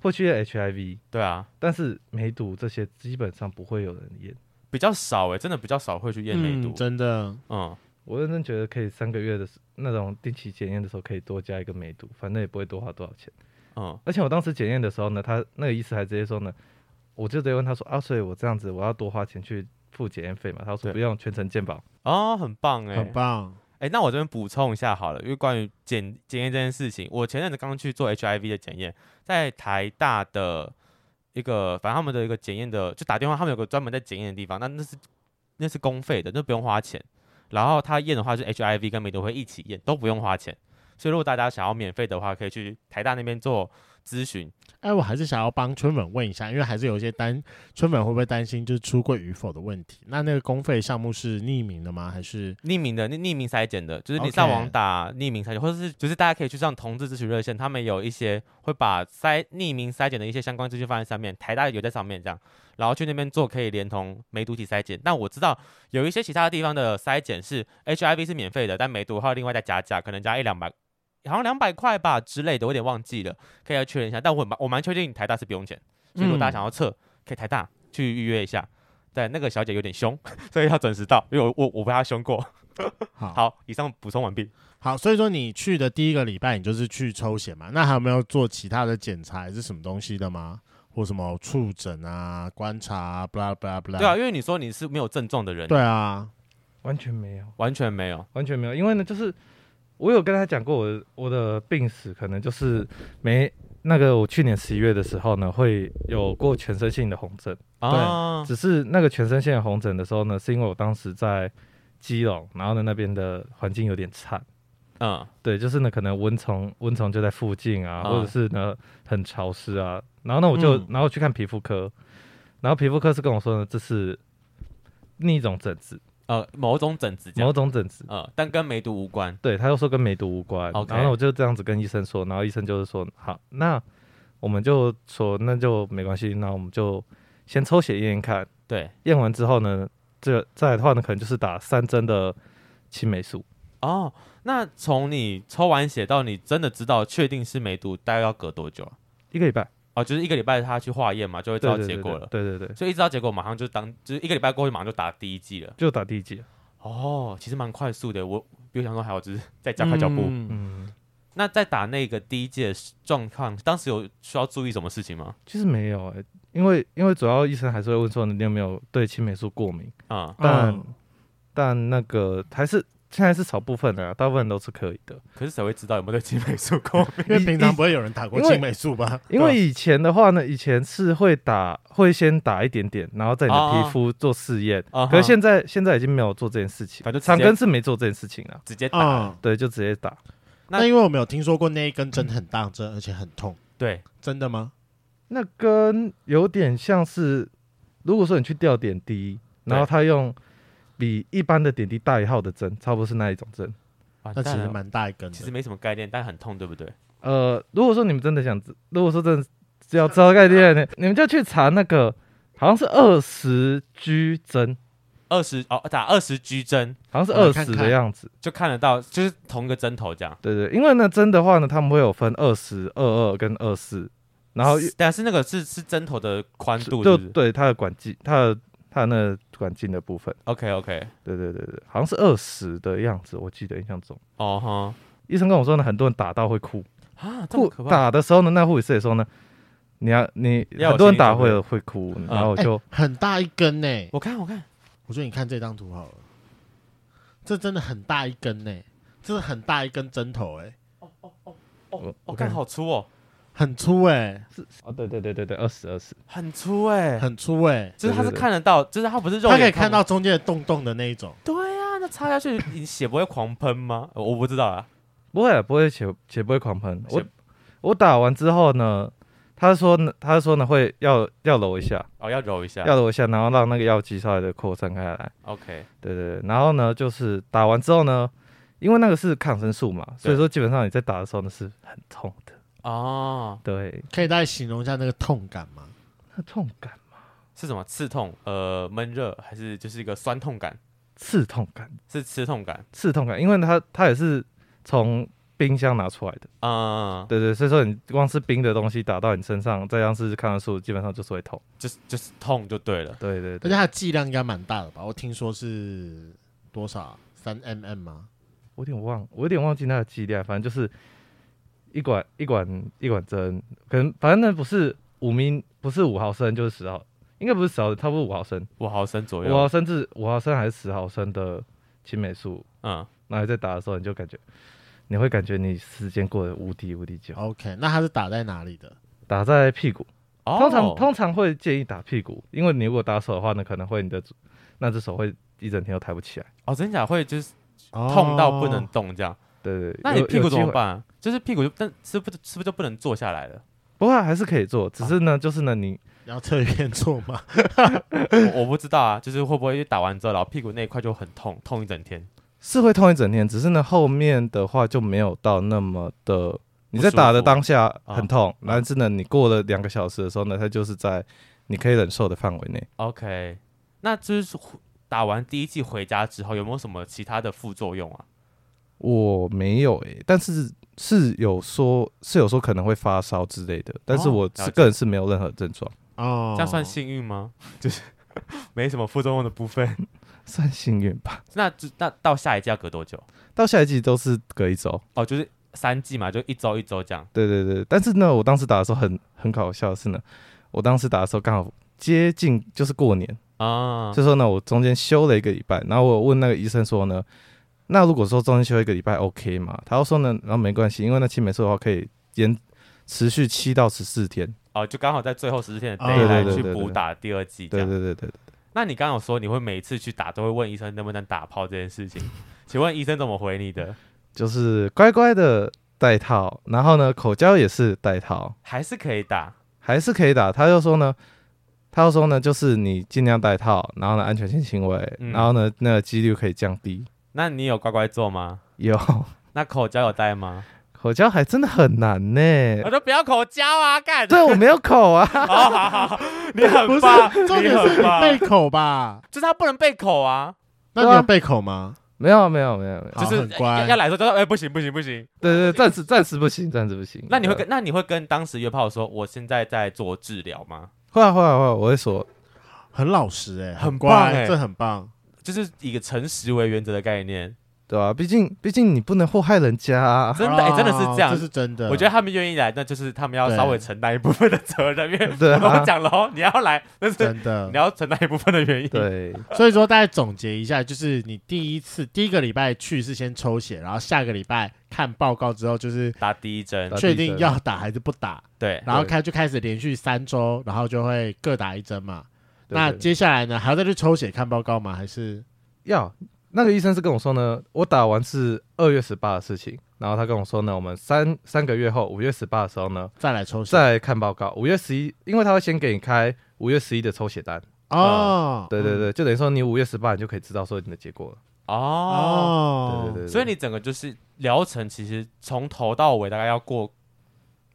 会去验 HIV，对啊，但是梅毒这些基本上不会有人验，比较少哎、欸，真的比较少会去验梅毒、嗯，真的，嗯，我认真觉得可以三个月的那种定期检验的时候可以多加一个梅毒，反正也不会多花多少钱，嗯，而且我当时检验的时候呢，他那个医师还直接说呢，我就直接问他说啊，所以我这样子我要多花钱去。付检验费嘛？他说不用，全程健保哦，很棒哎，很棒哎。那我这边补充一下好了，因为关于检检验这件事情，我前阵子刚去做 HIV 的检验，在台大的一个，反正他们的一个检验的，就打电话，他们有个专门在检验的地方，那那是那是公费的，那不用花钱。然后他验的话，是 HIV 跟梅毒会一起验，都不用花钱。所以如果大家想要免费的话，可以去台大那边做咨询。哎，我还是想要帮春粉问一下，因为还是有一些担春粉会不会担心就是出柜与否的问题。那那个公费项目是匿名的吗？还是匿名的？那匿名筛检的，就是你上网打匿名筛检或者是就是大家可以去上同志咨询热线，他们有一些会把筛匿名筛检的一些相关资讯放在上面，台大有在上面这样，然后去那边做可以连同梅毒体筛检。但我知道有一些其他的地方的筛检是 HIV 是免费的，但梅毒还另外再加价，可能加一两百。好像两百块吧之类的，我有点忘记了，可以来确认一下。但我蛮我蛮确定台大是不用钱，所以如果大家想要测，可以台大去预约一下。对，那个小姐有点凶，所以要准时到，因为我我我被她凶过。好，好，以上补充完毕。好，所以说你去的第一个礼拜，你就是去抽血嘛？那还有没有做其他的检查，还是什么东西的吗？或什么触诊啊、观察啊，blah blah blah。对啊，因为你说你是没有症状的人。对啊，完全没有，完全没有，完全没有，因为呢，就是。我有跟他讲过，我我的病史可能就是没那个，我去年十一月的时候呢，会有过全身性的红疹啊。对，只是那个全身性的红疹的时候呢，是因为我当时在基隆，然后呢那边的环境有点差。嗯，对，就是呢可能蚊虫蚊虫就在附近啊，或者是呢很潮湿啊。然后呢我就然后去看皮肤科，然后皮肤科是跟我说呢，这是另一种疹子。呃，某种疹子，某种疹子，呃，但跟梅毒无关。对，他又说跟梅毒无关。然后我就这样子跟医生说，然后医生就是说，好，那我们就说那就没关系，那我们就先抽血验验看。对，验完之后呢，这再来的话呢，可能就是打三针的青霉素。哦，那从你抽完血到你真的知道确定是梅毒，大概要隔多久啊？一个礼拜。哦，就是一个礼拜他去化验嘛，就会知道结果了。对对对，对对对，所以一知道结果，马上就当就是一个礼拜过去，马上就打第一剂了。就打第一剂。哦，其实蛮快速的。我比我想说还有就是再加快脚步。嗯。嗯，那在打那个第一剂的状况，当时有需要注意什么事情吗？其实没有哎、欸，因为因为主要医生还是会问说你有没有对青霉素过敏啊？但、嗯、但那个还是。现在是少部分的、啊，大部分都是可以的。可是谁会知道有没有对青霉素过敏？因为平常不会有人打过青霉素吧？因为以前的话呢，以前是会打，会先打一点点，然后在你的皮肤做试验。啊、可是现在现在已经没有做这件事情，反正长根是没做这件事情了，直接打、啊。对，就直接打。那，那因为我没有听说过那一根针很大针，而且很痛。对，真的吗？那根有点像是，如果说你去吊点滴，然后他用比一般的点滴大一号的针，差不多是那一种针。那其实蛮大一根，其实没什么概念，但很痛，对不对？呃，如果说你们真的想，如果说真的只要知道概念，(laughs) 你们就去查那个，好像是二十 G 针，二十哦，打二十 G 针，好像是二十的样子，就看得到，就是同一个针头这样。对对，因为呢针的话呢，他们会有分二十二二跟二四，然后但是那个是是针头的宽度是是，就对它的管径，它的它的那个。管径的部分，OK OK，对对对对，好像是二十的样子，我记得印象中。哦哈，医生跟我说呢，很多人打到会哭啊，这么可怕。打的时候呢，那护士也说呢，你要你很多人打会会哭，然后就、欸、很大一根呢、欸。我看我看，我觉得你看这张图好了，这真的很大一根呢、欸，这是很大一根针头哎、欸。哦哦哦哦，我看好粗哦。很粗哎、欸，是哦，对对对对对，二十二十，很粗哎、欸，很粗哎、欸，就是它是看得到，就是它不是肉，它可以看到。中间的洞洞的那一种。对、啊，那插下去，你血不会狂喷吗？我不知道啊，不会，不会血血不会狂喷。我我打完之后呢，他说呢，他说呢会要要揉一下，哦，要揉一下，要揉一下，然后让那个药剂稍微的扩散开来。OK，对对对，然后呢就是打完之后呢，因为那个是抗生素嘛，所以说基本上你在打的时候呢是很痛的哦。对，可以大概形容一下那个痛感吗？那痛感吗？是什么？刺痛？呃，闷热还是就是一个酸痛感？刺痛感是刺痛感，刺痛感，因为它它也是从冰箱拿出来的。嗯，对对，所以说你光是冰的东西打到你身上，再像是抗生素，基本上就是会痛，就是就是痛就对了。对对，而且它的剂量应该蛮大的吧？我听说是多少？三 mm 吗？我有点忘，我有点忘记它的剂量，反正就是一管一管一管针，可能反正那不是五明，不是五毫升，就是十毫，应该不是十毫升，差不多五毫升，五毫升左右，五毫升至五毫升还是十毫升的青霉素，嗯，那你在打的时候，你就感觉你会感觉你时间过得无敌无敌久。OK，那它是打在哪里的？打在屁股，哦、通常通常会建议打屁股，因为你如果打手的话呢，可能会你的那只手会一整天都抬不起来。哦，真假会就是。痛到不能动，这样。对对，那你屁股怎么办？就是屁股就但是不是不是就不能坐下来了？不过还是可以坐，只是呢，就是呢，你要侧一边坐吗？(laughs) 我我不知道啊，就是会不会打完之后，然后屁股那一块就很痛，痛一整天？是会痛一整天，只是呢，后面的话就没有到那么的。你在打的当下很痛，但是呢，你过了两个小时的时候呢，它就是在你可以忍受的范围内。OK，那就是。打完第一剂回家之后，有没有什么其他的副作用啊？我没有诶、欸，但是是有说，是有说可能会发烧之类的，但是我是个人是没有任何症状哦。这样算幸运吗？(laughs) 就是没什么副作用的部分，(laughs) 算幸运吧。那那到下一季要隔多久？到下一季都是隔一周哦，就是三季嘛，就一周一周这样。对对对，但是呢，我当时打的时候很很搞笑的是呢，我当时打的时候刚好接近就是过年。啊，所以说呢，我中间休了一个礼拜，然后我问那个医生说呢，那如果说中间休一个礼拜，OK 吗？他又说呢，然后没关系，因为那青霉素的话可以延持续七到十四天，哦，就刚好在最后十四天的 deadline 去补打第二剂。对对对对对。那你刚刚有说你会每次去打都会问医生能不能打炮这件事情，(laughs) 请问医生怎么回你的？就是乖乖的戴套，然后呢，口交也是戴套，还是可以打，还是可以打。他就说呢。他说呢，就是你尽量戴套，然后呢，安全性行为，嗯、然后呢，那个几率可以降低。那你有乖乖做吗？有。(laughs) 那口交有戴吗？口交还真的很难呢。我说不要口交啊，干。对，我没有口啊。(laughs) 好好好，你很棒，重点是你备口吧？就是他不能备口啊。那你有备口吗？没有，没有，没有，没有。就是乖。要来说就说，哎，不行，不行，不行。对对，暂时暂时不行，暂时不行。那你会跟那你会跟当时约炮说，我现在在做治疗吗？会啊会啊会，我会说。很老实哎、欸，很乖哎、欸，这很棒，就是以一个诚实为原则的概念，对吧、啊？毕竟毕竟你不能祸害人家、啊，真的真的是这样，这是真的。我觉得他们愿意来，那就是他们要稍微承担一部分的责任，因为我跟我讲了哦，你要来，那是真的，你要承担一部分的原因。对，所以说大家总结一下，就是你第一次第一个礼拜去是先抽血，然后下个礼拜看报告之后就是打第一针，确定要打还是不打，对，然后开就开始连续三周，然后就会各打一针嘛。那接下来呢？还要再去抽血看报告吗？还是要？那个医生是跟我说呢，我打完是二月十八的事情，然后他跟我说呢，我们三三个月后五月十八的时候呢，再来抽血，再来看报告。五月十一，因为他会先给你开五月十一的抽血单哦、嗯。对对对，就等于说你五月十八你就可以知道说你的结果了。哦，对对对，所以你整个就是疗程，其实从头到尾大概要过。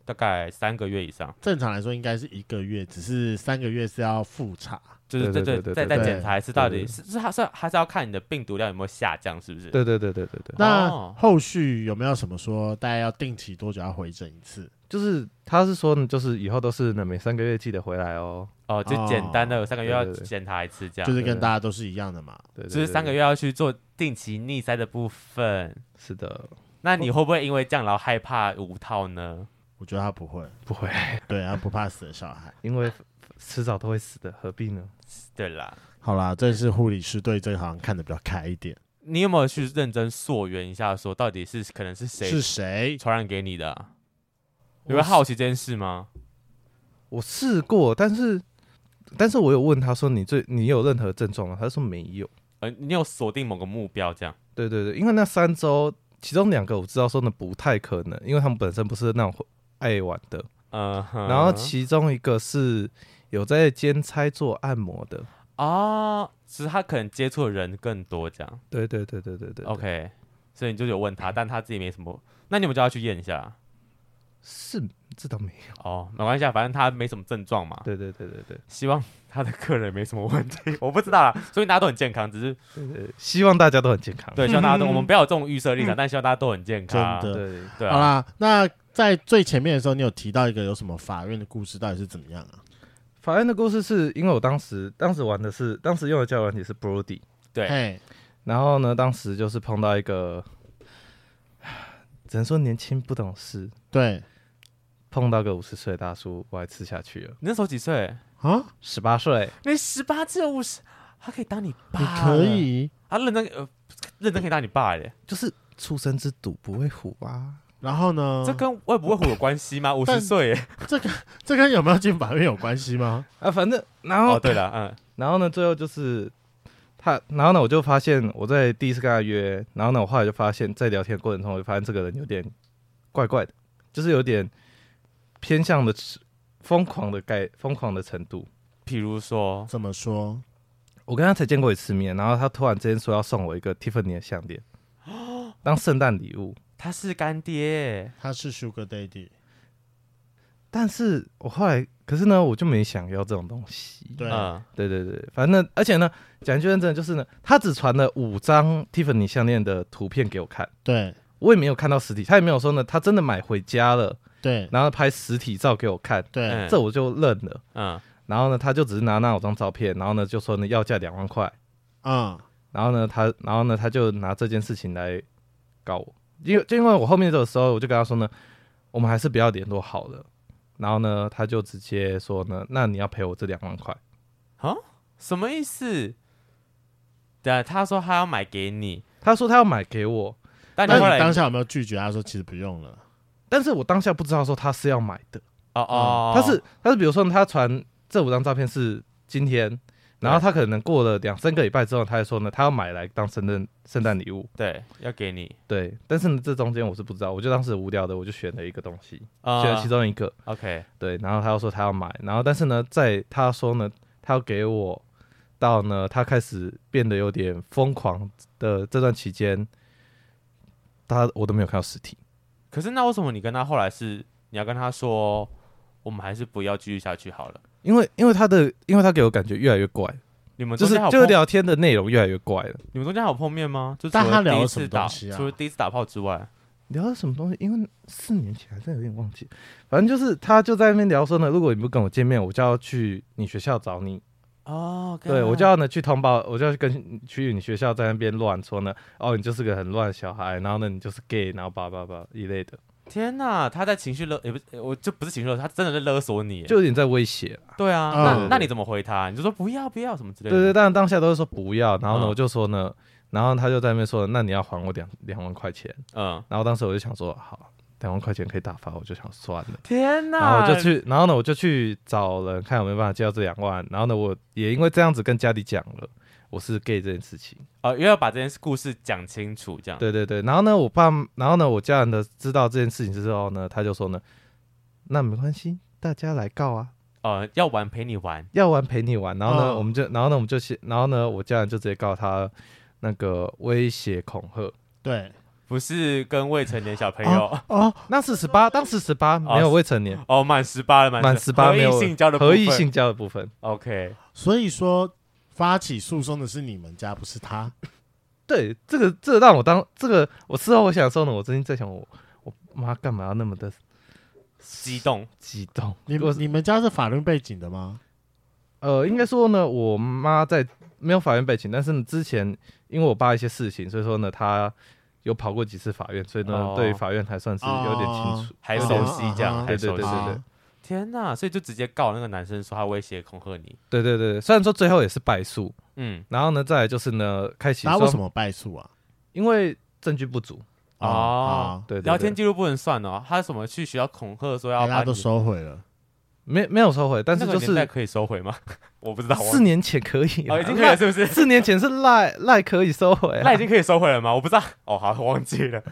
大概三个月以上，正常来说应该是一个月，只是三个月是要复查，就是对对对，再再检查一次，到底是是还是还是要看你的病毒量有没有下降，是不是？对对对对对对。那后续有没有什么说大概要定期多久要回诊一次？就是他是说呢，就是以后都是呢每三个月记得回来哦。哦，就简单的三个月要检查一次，这样就是跟大家都是一样的嘛。对，就是三个月要去做定期逆塞的部分。是的。那你会不会因为这样然后害怕无套呢？我觉得他不会，不会，(laughs) 对，他不怕死的小孩，因为迟早都会死的，何必呢？对啦，好啦，这是护理师对这个好像看得比较开一点。你有没有去认真溯源一下，说到底是可能是谁是谁传染给你的、啊？你会好奇这件事吗？我试过，但是，但是我有问他说，你最你有任何症状吗？他说没有。呃，你有锁定某个目标这样？对对对，因为那三周。其中两个我知道说那不太可能，因为他们本身不是那种爱玩的。嗯、uh-huh，然后其中一个是有在兼差做按摩的啊，其实他可能接触的人更多这样。对对对对对对，对。OK，所以你就有问他，但他自己没什么。那你们就要去验一下。是，这倒没有哦，没关系，反正他没什么症状嘛。对对对对对，希望他的客人没什么问题。(laughs) 我不知道啦，所以大家都很健康，只是希望大家都很健康。对，希望大家都，我们不要有这种预设立场，但希望大家都很健康。真的，对对。好啦，那在最前面的时候，你有提到一个有什么法院的故事，到底是怎么样啊？法院的故事是因为我当时当时玩的是，当时用的交友软体是 Brody，对。然后呢，当时就是碰到一个，只能说年轻不懂事，对。碰到个五十岁的大叔，我还吃下去了。你那时候几岁啊？十八岁。你十八至五十，他可以当你爸？你可以？他认真呃，认真可以当你爸耶？就是初生之犊不畏虎啊。然后呢？这跟会不会虎有关系吗？五十岁，这个这跟有没有进法院有关系吗？(laughs) 啊，反正然后哦，对了，嗯，然后呢，最后就是他，然后呢，我就发现我在第一次跟他约，然后呢，我后来就发现，在聊天的过程中，我就发现这个人有点怪怪的，就是有点偏向的疯狂的概疯狂的程度。譬如说，怎么说？我跟他才见过一次面，然后他突然之间说要送我一个 Tiffany 的项链，(gasps) 当圣诞礼物。他是干爹，他是 Sugar Daddy，但是我后来，可是呢，我就没想要这种东西。对，嗯、对对对，反正而且呢，讲句认真的，就是呢，他只传了五张 Tiffany 项链的图片给我看，对。我也没有看到实体，他也没有说呢，他真的买回家了，对，然后拍实体照给我看，对，嗯、这我就认了，嗯，然后呢，他就只是拿那五张照片，然后呢，就说呢要价两万块，嗯，然后呢，他，然后呢，他就拿这件事情来告我。因为就因为我后面这个时候，我就跟他说呢，我们还是不要联络好了。然后呢，他就直接说呢，那你要赔我这两万块啊？什么意思？对，他说他要买给你，他说他要买给我，但你后来当下有没有拒绝？他说其实不用了。但是我当下不知道说他是要买的。哦哦，他是他是比如说他传这五张照片是今天。然后他可能过了两三个礼拜之后，他还说呢，他要买来当圣诞圣诞礼物，对，要给你，对。但是呢，这中间我是不知道，我就当时无聊的，我就选了一个东西，呃、选了其中一个，OK，对。然后他又说他要买，然后但是呢，在他说呢，他要给我到呢，他开始变得有点疯狂的这段期间，他我都没有看到实体。可是那为什么你跟他后来是你要跟他说，我们还是不要继续下去好了？因为因为他的，因为他给我感觉越来越怪，你们就是就是聊天的内容越来越怪了。你们中间还有碰面吗？就但他聊了什么东西啊？除了第一次打炮之外，聊了什么东西？因为四年前还真有点忘记。反正就是他就在那边聊说呢，如果你不跟我见面，我就要去你学校找你。哦，对，我就要呢去通报，我就要跟去你学校在那边乱说呢。哦，你就是个很乱的小孩，然后呢你就是 gay，然后叭叭叭一类的。天呐，他在情绪勒，也不是，我就不是情绪勒，他真的在勒索你，就有点在威胁。对啊，嗯、那那你怎么回他？你就说不要不要什么之类的。对对，但当下都是说不要，然后呢，嗯、我就说呢，然后他就在那边说，那你要还我两两万块钱。嗯，然后当时我就想说，好，两万块钱可以打发，我就想算了。天呐，然后我就去，然后呢，我就去找人看有没有办法借到这两万。然后呢，我也因为这样子跟家里讲了。我是 gay 这件事情，哦，因为要把这件事故事讲清楚，这样。对对对，然后呢，我爸，然后呢，我家人的知道这件事情之后呢，他就说呢，那没关系，大家来告啊。呃，要玩陪你玩，要玩陪你玩。然后呢，哦、我们就，然后呢，我们就先，然后呢，我家人就直接告他那个威胁恐吓。对，不是跟未成年小朋友哦，哦，那是十八，当时十八，没有未成年。哦，满十八了，满十八没有性交的合意性交的部分。OK，所以说。发起诉讼的是你们家，不是他。对，这个这个让我当这个我事后我想说呢，我最近在想我我妈干嘛要那么的激动激动？你你们家是法律背景的吗？呃，应该说呢，我妈在没有法院背景，但是呢之前因为我爸一些事情，所以说呢，他有跑过几次法院，所以呢，哦、对法院还算是有点清楚，哦、还熟悉这样，对对对对对。天呐！所以就直接告那个男生说他威胁恐吓你。对对对，虽然说最后也是败诉，嗯，然后呢，再来就是呢，开启。他为什么败诉啊？因为证据不足哦。对，聊天记录不能算哦。他什么去学校恐吓说要都收回了，没没有收回，但是就是可以收回吗？(laughs) 我不知道。四年前可以哦，已经可以了，(laughs) 是不是？四年前是赖赖可以收回，赖已经可以收回了吗？我不知道。哦，好，我忘记了。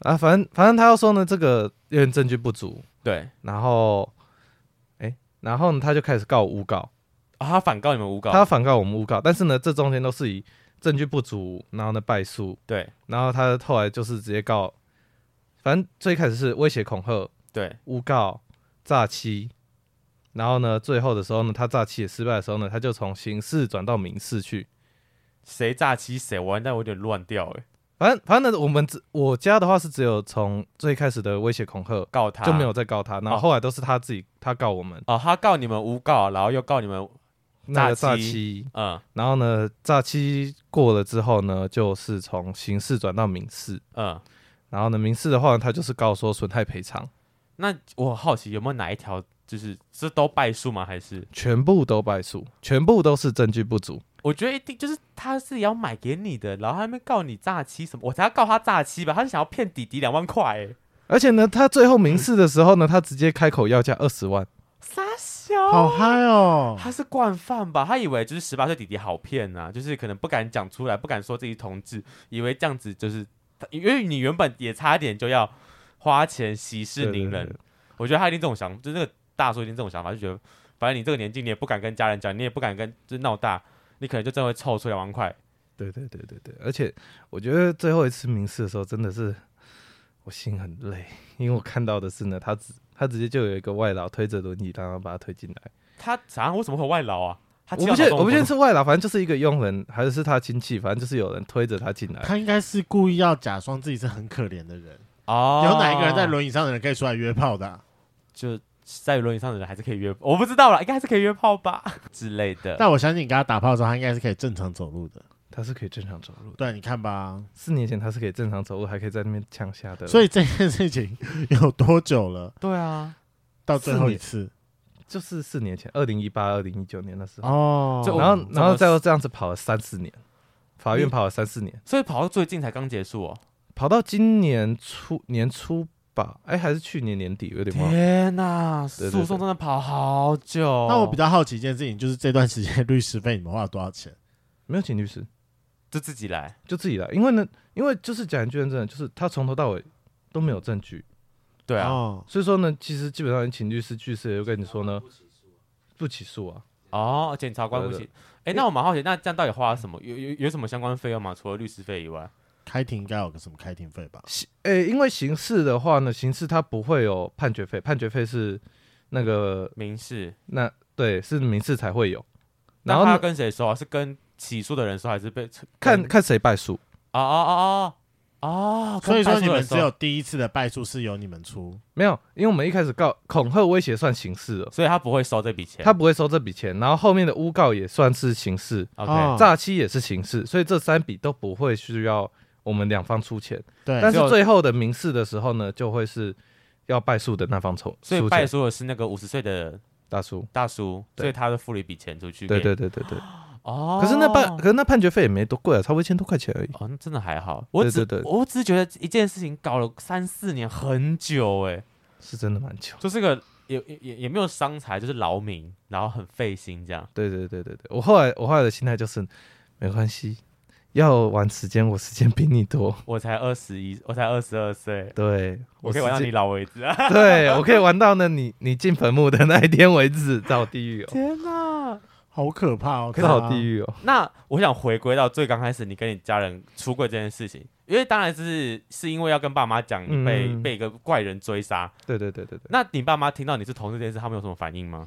啊，反正反正他要说呢，这个因为证据不足，对，然后。然后呢，他就开始告我诬告，啊，他反告你们诬告，他反告我们诬告，但是呢，这中间都是以证证据不足，然后呢败诉，对，然后他后来就是直接告，反正最开始是威胁恐吓，对，诬告诈欺，然后呢最后的时候呢，他诈欺也失败的时候呢，他就从刑事转到民事去。谁诈欺谁？完蛋，我有点乱掉哎。反正反正呢，我们只我家的话是只有从最开始的威胁恐吓告他，就没有再告他，然后后来都是他自己他告我们哦，他告你们诬告，然后又告你们那个诈欺，嗯，然后呢诈欺过了之后呢，就是从刑事转到民事，嗯，然后呢民事的话，他就是告说损害赔偿。那我好奇有没有哪一条就是是都败诉吗？还是全部都败诉？全部都是证据不足。我觉得一定就是他是要买给你的，然后他还没告你诈欺什么，我才要告他诈欺吧？他是想要骗弟弟两万块哎！而且呢，他最后明示的时候呢，他直接开口要价二十万，傻小，好嗨哦！他是惯犯吧？他以为就是十八岁弟弟好骗啊，就是可能不敢讲出来，不敢说自己同志，以为这样子就是，因为你原本也差点就要花钱息事宁人，我觉得他一定这种想，就是那个大叔一定这种想法，就觉得反正你这个年纪你也不敢跟家人讲，你也不敢跟就是闹大。你可能就真的会凑出两万块，对对对对对，而且我觉得最后一次明示的时候，真的是我心很累，因为我看到的是呢，他直他直接就有一个外劳推着轮椅，然后把他推进来。他啥？为什么会有外劳啊？他我不确我不确定是外劳，反正就是一个佣人，还是是他亲戚，反正就是有人推着他进来。他应该是故意要假装自己是很可怜的人哦。有哪一个人在轮椅上的人可以出来约炮的啊？就。在轮椅上的人还是可以约，我不知道啦，应该还是可以约炮吧 (laughs) 之类的。但我相信你跟他打炮的时候，他应该是可以正常走路的。他是可以正常走路。对，你看吧，四年前他是可以正常走路，还可以在那边枪下的。所以这件事情有多久了？对啊，到最后一次就是四年前，二零一八、二零一九年的时候。哦。然后，然后再这样子跑了三四年，法院跑了三四年，所以跑到最近才刚结束哦。跑到今年初年初。吧，哎，还是去年年底，有点忘。天哪，诉讼真的跑好久。那我比较好奇一件事情，就是这段时间 (laughs) 律师费你们花了多少钱？没有请律师，就自己来，就自己来。因为呢，因为就是讲一句真的，就是他从头到尾都没有证据。对啊，哦、所以说呢，其实基本上你请律师，律师也会跟你说呢，不起诉啊。哦，检察官不起。哎，那我蛮好奇，那这样到底花了什么？有有有什么相关费用吗？除了律师费以外？开庭应该有个什么开庭费吧？诶、欸，因为刑事的话呢，刑事它不会有判决费，判决费是那个民事，那对是民事才会有。然后他跟谁收啊？是跟起诉的人收，还是被看看谁败诉？哦哦哦哦哦！所以说你们只有第一次的败诉是由你们出？没有，因为我们一开始告恐吓威胁算刑事了，所以他不会收这笔钱，他不会收这笔钱。然后后面的诬告也算是刑事，OK，诈欺也是刑事，所以这三笔都不会需要。我们两方出钱，对，但是最后的民事的时候呢，就会是要败诉的那方出，所以败诉的是那个五十岁的大叔，大叔，所以他就付了一笔钱出去。对对对对对。哦，可是那判，可是那判决费也没多贵啊，差不多一千多块钱而已。哦，那真的还好。我只，对我只是觉得一件事情搞了三四年，很久哎，是真的蛮久。就是个也也也没有伤财，就是劳民，然后很费心这样。对对对对对，我后来我后来的心态就是没关系。要玩时间，我时间比你多。我才二十一，我才二十二岁。对，我可以玩到你老为止。(laughs) 对，我可以玩到呢，你你进坟墓的那一天为止，(laughs) 在地狱哦。天哪，好可怕哦！好地狱哦。那我想回归到最刚开始，你跟你家人出柜这件事情，因为当然是是因为要跟爸妈讲你被、嗯、被一个怪人追杀。对对对对对。那你爸妈听到你是同事这件事，他们有什么反应吗？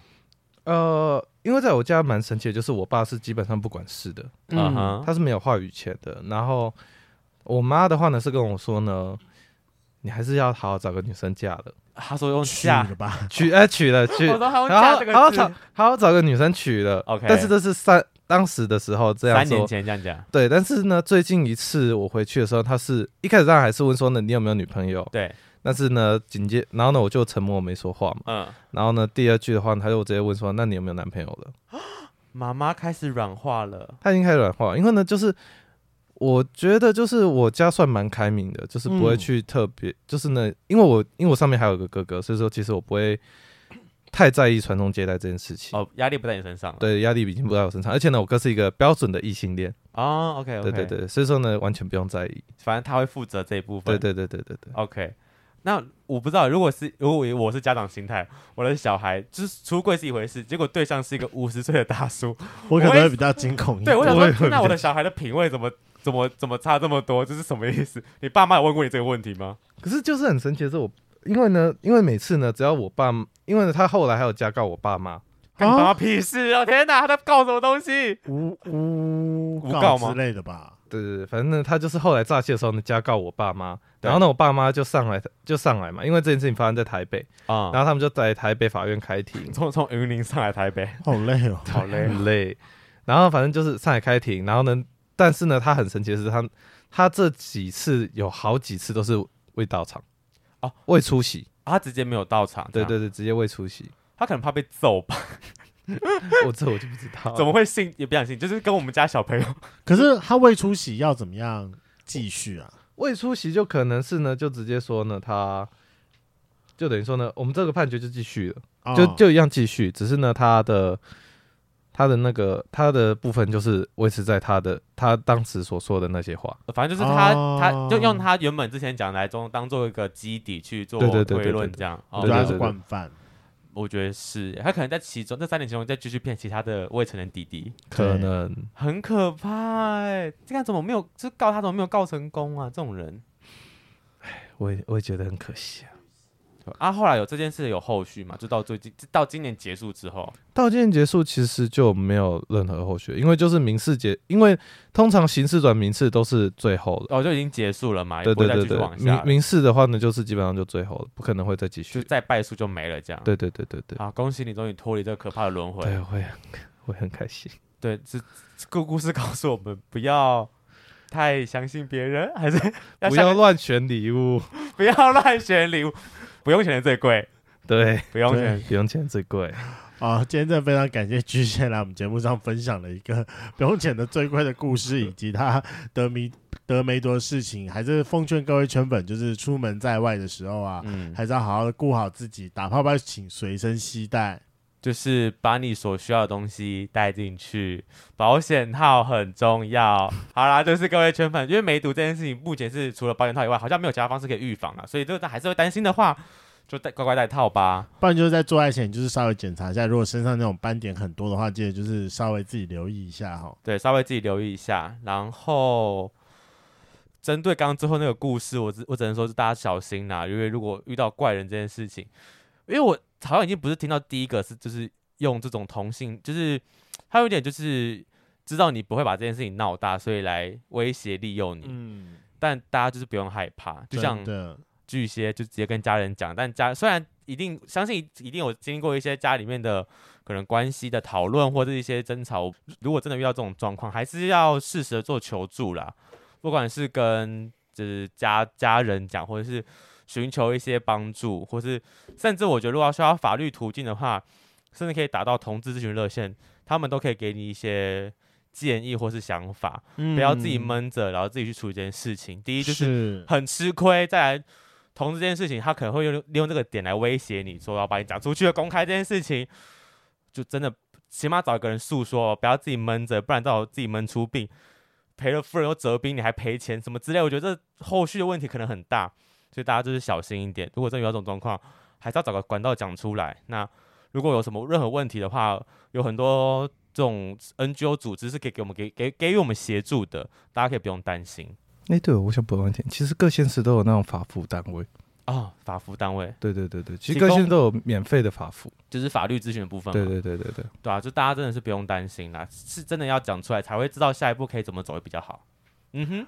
呃，因为在我家蛮神奇的，就是我爸是基本上不管事的，嗯哼，他是没有话语权的。然后我妈的话呢，是跟我说呢，你还是要好好找个女生嫁的。他说用嫁了吧，娶 (laughs) 哎娶了娶，然后好好找好好找个女生娶了。OK，但是这是三当时的时候这样说，三年前这样讲。对，但是呢，最近一次我回去的时候，他是一开始当然还是问说呢，你有没有女朋友？对。但是呢，紧接然后呢，我就沉默没说话嘛。嗯。然后呢，第二句的话，他就直接问说：“那你有没有男朋友了？” (gasps) 妈妈开始软化了。他已经开始软化，因为呢，就是我觉得，就是我家算蛮开明的，就是不会去特别，嗯、就是呢，因为我因为我上面还有个哥哥，所以说其实我不会太在意传宗接代这件事情。哦，压力不在你身上。对，压力已经不在我身上，而且呢，我哥是一个标准的异性恋。哦，OK，, okay 对对对，所以说呢，完全不用在意，反正他会负责这一部分。对对对对对对，对，OK。那我不知道，如果是如果我是家长心态，我的小孩就是出柜是一回事，结果对象是一个五十岁的大叔，我可能会比较惊恐一点。对，我想说，那我的小孩的品味怎么怎么怎么差这么多？这是什么意思？你爸妈有问过你这个问题吗？可是就是很神奇的是我，因为呢，因为每次呢，只要我爸，因为呢他后来还有加告我爸妈。干你爸妈屁事哦！天哪，他在告什么东西？诬诬诬告之类的吧？对对对，反正呢，他就是后来诈欺的时候呢，加告我爸妈，然后呢，我爸妈就上来就上来嘛，因为这件事情发生在台北啊，然后他们就在台北法院开庭，从从云林上来台北，(laughs) 好累哦，好累，很累。然后反正就是上海开庭，然后呢，但是呢，他很神奇的是，他他这几次有好几次都是未到场。哦，未出席，他直接没有到场，对对对，直接未出席。他可能怕被揍吧，(laughs) 我这我就不知道，怎么会信也不想信，就是跟我们家小朋友。(laughs) 可是他未出席要怎么样继续啊？未出席就可能是呢，就直接说呢，他就等于说呢，我们这个判决就继续了，哦、就就一样继续，只是呢，他的他的那个他的部分就是维持在他的他当时所说的那些话，反正就是他、哦、他就用他原本之前讲来中当做一个基底去做推论，这样，对对对，惯犯。我觉得是，他可能在其中这三年其中再继续骗其他的未成年弟弟，可能很可怕哎！这样怎么没有？就告他怎么没有告成功啊？这种人，哎，我也我也觉得很可惜啊。啊，后来有这件事有后续嘛？就到最近，到今年结束之后，到今年结束其实就没有任何后续，因为就是民事结，因为通常刑事转民事都是最后的，哦，就已经结束了嘛。对对对对，民民事的话呢，就是基本上就最后了，不可能会再继续，就再败诉就没了这样。对对对对对，啊，恭喜你终于脱离这个可怕的轮回，对，会会很开心。对，这这个故事告诉我们，不要太相信别人，还是 (laughs) (laughs) 不要乱选礼物，不要乱选礼物。不用钱的最贵，(laughs) 对，不用钱，不用钱最贵。(laughs) 啊，今天真的非常感谢巨蟹来我们节目上分享了一个不用钱的最贵的故事，以及他得米得梅多的事情。还是奉劝各位圈粉，就是出门在外的时候啊，嗯，还是要好好的顾好自己，打泡泡请随身携带，就是把你所需要的东西带进去，保险套很重要。好啦，就是各位圈粉，因为梅毒这件事情目前是除了保险套以外，好像没有其他方式可以预防了，所以这个还是会担心的话。就带乖乖带套吧，不然就是在做爱前，就是稍微检查一下，如果身上那种斑点很多的话，记得就是稍微自己留意一下哈。对，稍微自己留意一下。然后针对刚刚最后那个故事，我只我只能说是大家小心啦，因为如果遇到怪人这件事情，因为我好像已经不是听到第一个是就是用这种同性，就是他有点就是知道你不会把这件事情闹大，所以来威胁利诱你。嗯，但大家就是不用害怕，就像。巨蟹就直接跟家人讲，但家虽然一定相信一定有经过一些家里面的可能关系的讨论或者一些争吵，如果真的遇到这种状况，还是要适时的做求助啦。不管是跟就是家家人讲，或者是寻求一些帮助，或是甚至我觉得如果要需要法律途径的话，甚至可以打到同志咨询热线，他们都可以给你一些建议或是想法，嗯、不要自己闷着，然后自己去处理这件事情。第一就是很吃亏，再来。同时这件事情，他可能会用利用这个点来威胁你，说要把你讲出去，公开这件事情，就真的起码找一个人诉说，不要自己闷着，不然到时候自己闷出病，赔了夫人又折兵，你还赔钱什么之类，我觉得这后续的问题可能很大，所以大家就是小心一点。如果真的遇到这种状况，还是要找个管道讲出来。那如果有什么任何问题的话，有很多这种 NGO 组织是可以给我们给给给予我们协助的，大家可以不用担心。哎，欸、对，我想补充一点。其实各县市都有那种法服单位哦，法服单位，对对对对，其实各县都有免费的法服，就是法律咨询的部分。对对对对对，对啊，就大家真的是不用担心啦，是真的要讲出来才会知道下一步可以怎么走会比较好。嗯哼。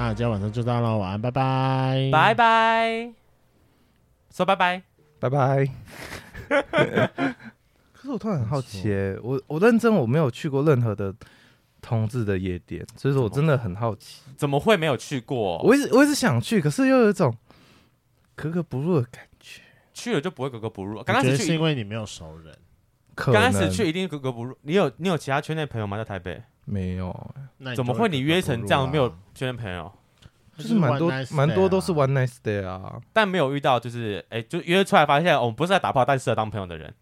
那今天晚上就到了，晚安，拜拜，拜拜，说拜拜，拜拜。(laughs) 可是我突然很好奇，我我认真，我没有去过任何的同志的夜店，所以说我真的很好奇，怎么会没有去过？我一直我一直想去，可是又有一种格格不入的感觉。去了就不会格格不入。刚开始去是因为你没有熟人，刚开始去一定格格不入。你有你有其他圈内朋友吗？在台北没有。怎么会你约成这样没有圈内朋友？就是蛮多蛮多都是 one night stay 啊，但没有遇到就是哎，就约出来发现我们不是在打炮，但适合当朋友的人。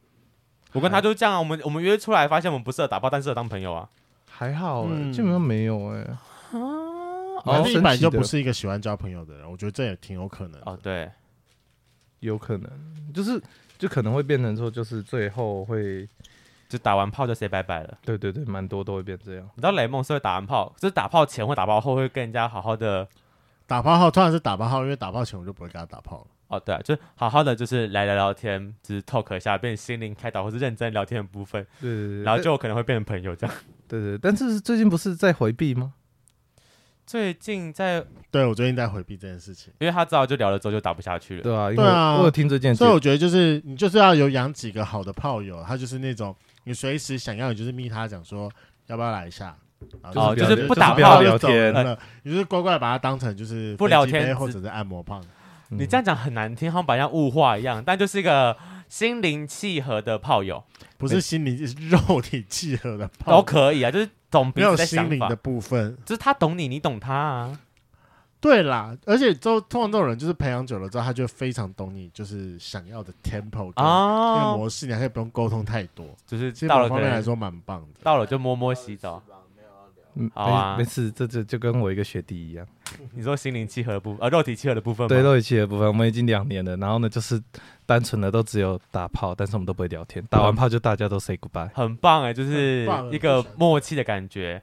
我跟他就这样，我们我们约出来发现我们不适合打炮，但适合当朋友啊。还好，基本上没有哎。啊，一百就不是一个喜欢交朋友的人，我觉得这也挺有可能。哦，对，有可能，就是就可能会变成说，就是最后会就打完炮就 say 拜拜了。对对对，蛮多都会变这样。你知道雷梦是会打完炮，就是打炮前或打炮后会跟人家好好的。打炮后突然是打炮后，因为打炮前我就不会跟他打炮了。哦，对啊，就好好的就是来聊聊天，就是 talk 一下，变心灵开导或是认真聊天的部分。对对对。然后就可能会变成朋友这样。对，对对，但是最近不是在回避吗？最近在，对我最近在回避这件事情，因为他知道就聊了之后就打不下去了。对啊，对啊，我有听这件事，所以我觉得就是你就是要有养几个好的炮友，他就是那种你随时想要，你就是密他讲说要不要来一下。哦，就是不打炮聊天了，你就是乖乖把它当成就是不聊天或者是按摩棒。你这样讲很难听，好像把人家物化一样，但就是一个心灵契合的炮友，不是心灵，是肉体契合的炮都可以啊，就是懂彼此的心灵的部分，就是他懂你，你懂他啊。对啦，而且就通常这种人，就是培养久了之后，他就非常懂你，就是想要的 tempo 个模式，你还可以不用沟通太多，就是到了方面来说蛮棒的。到了就摸摸洗澡。嗯，好啊，没事，这这就跟我一个学弟一样。(laughs) 你说心灵契合的部分，呃，肉体契合的部分吗？对，肉体契合的部分，我们已经两年了。然后呢，就是单纯的都只有打炮，但是我们都不会聊天。打完炮就大家都 say goodbye，很棒哎，就是一个默契的感觉。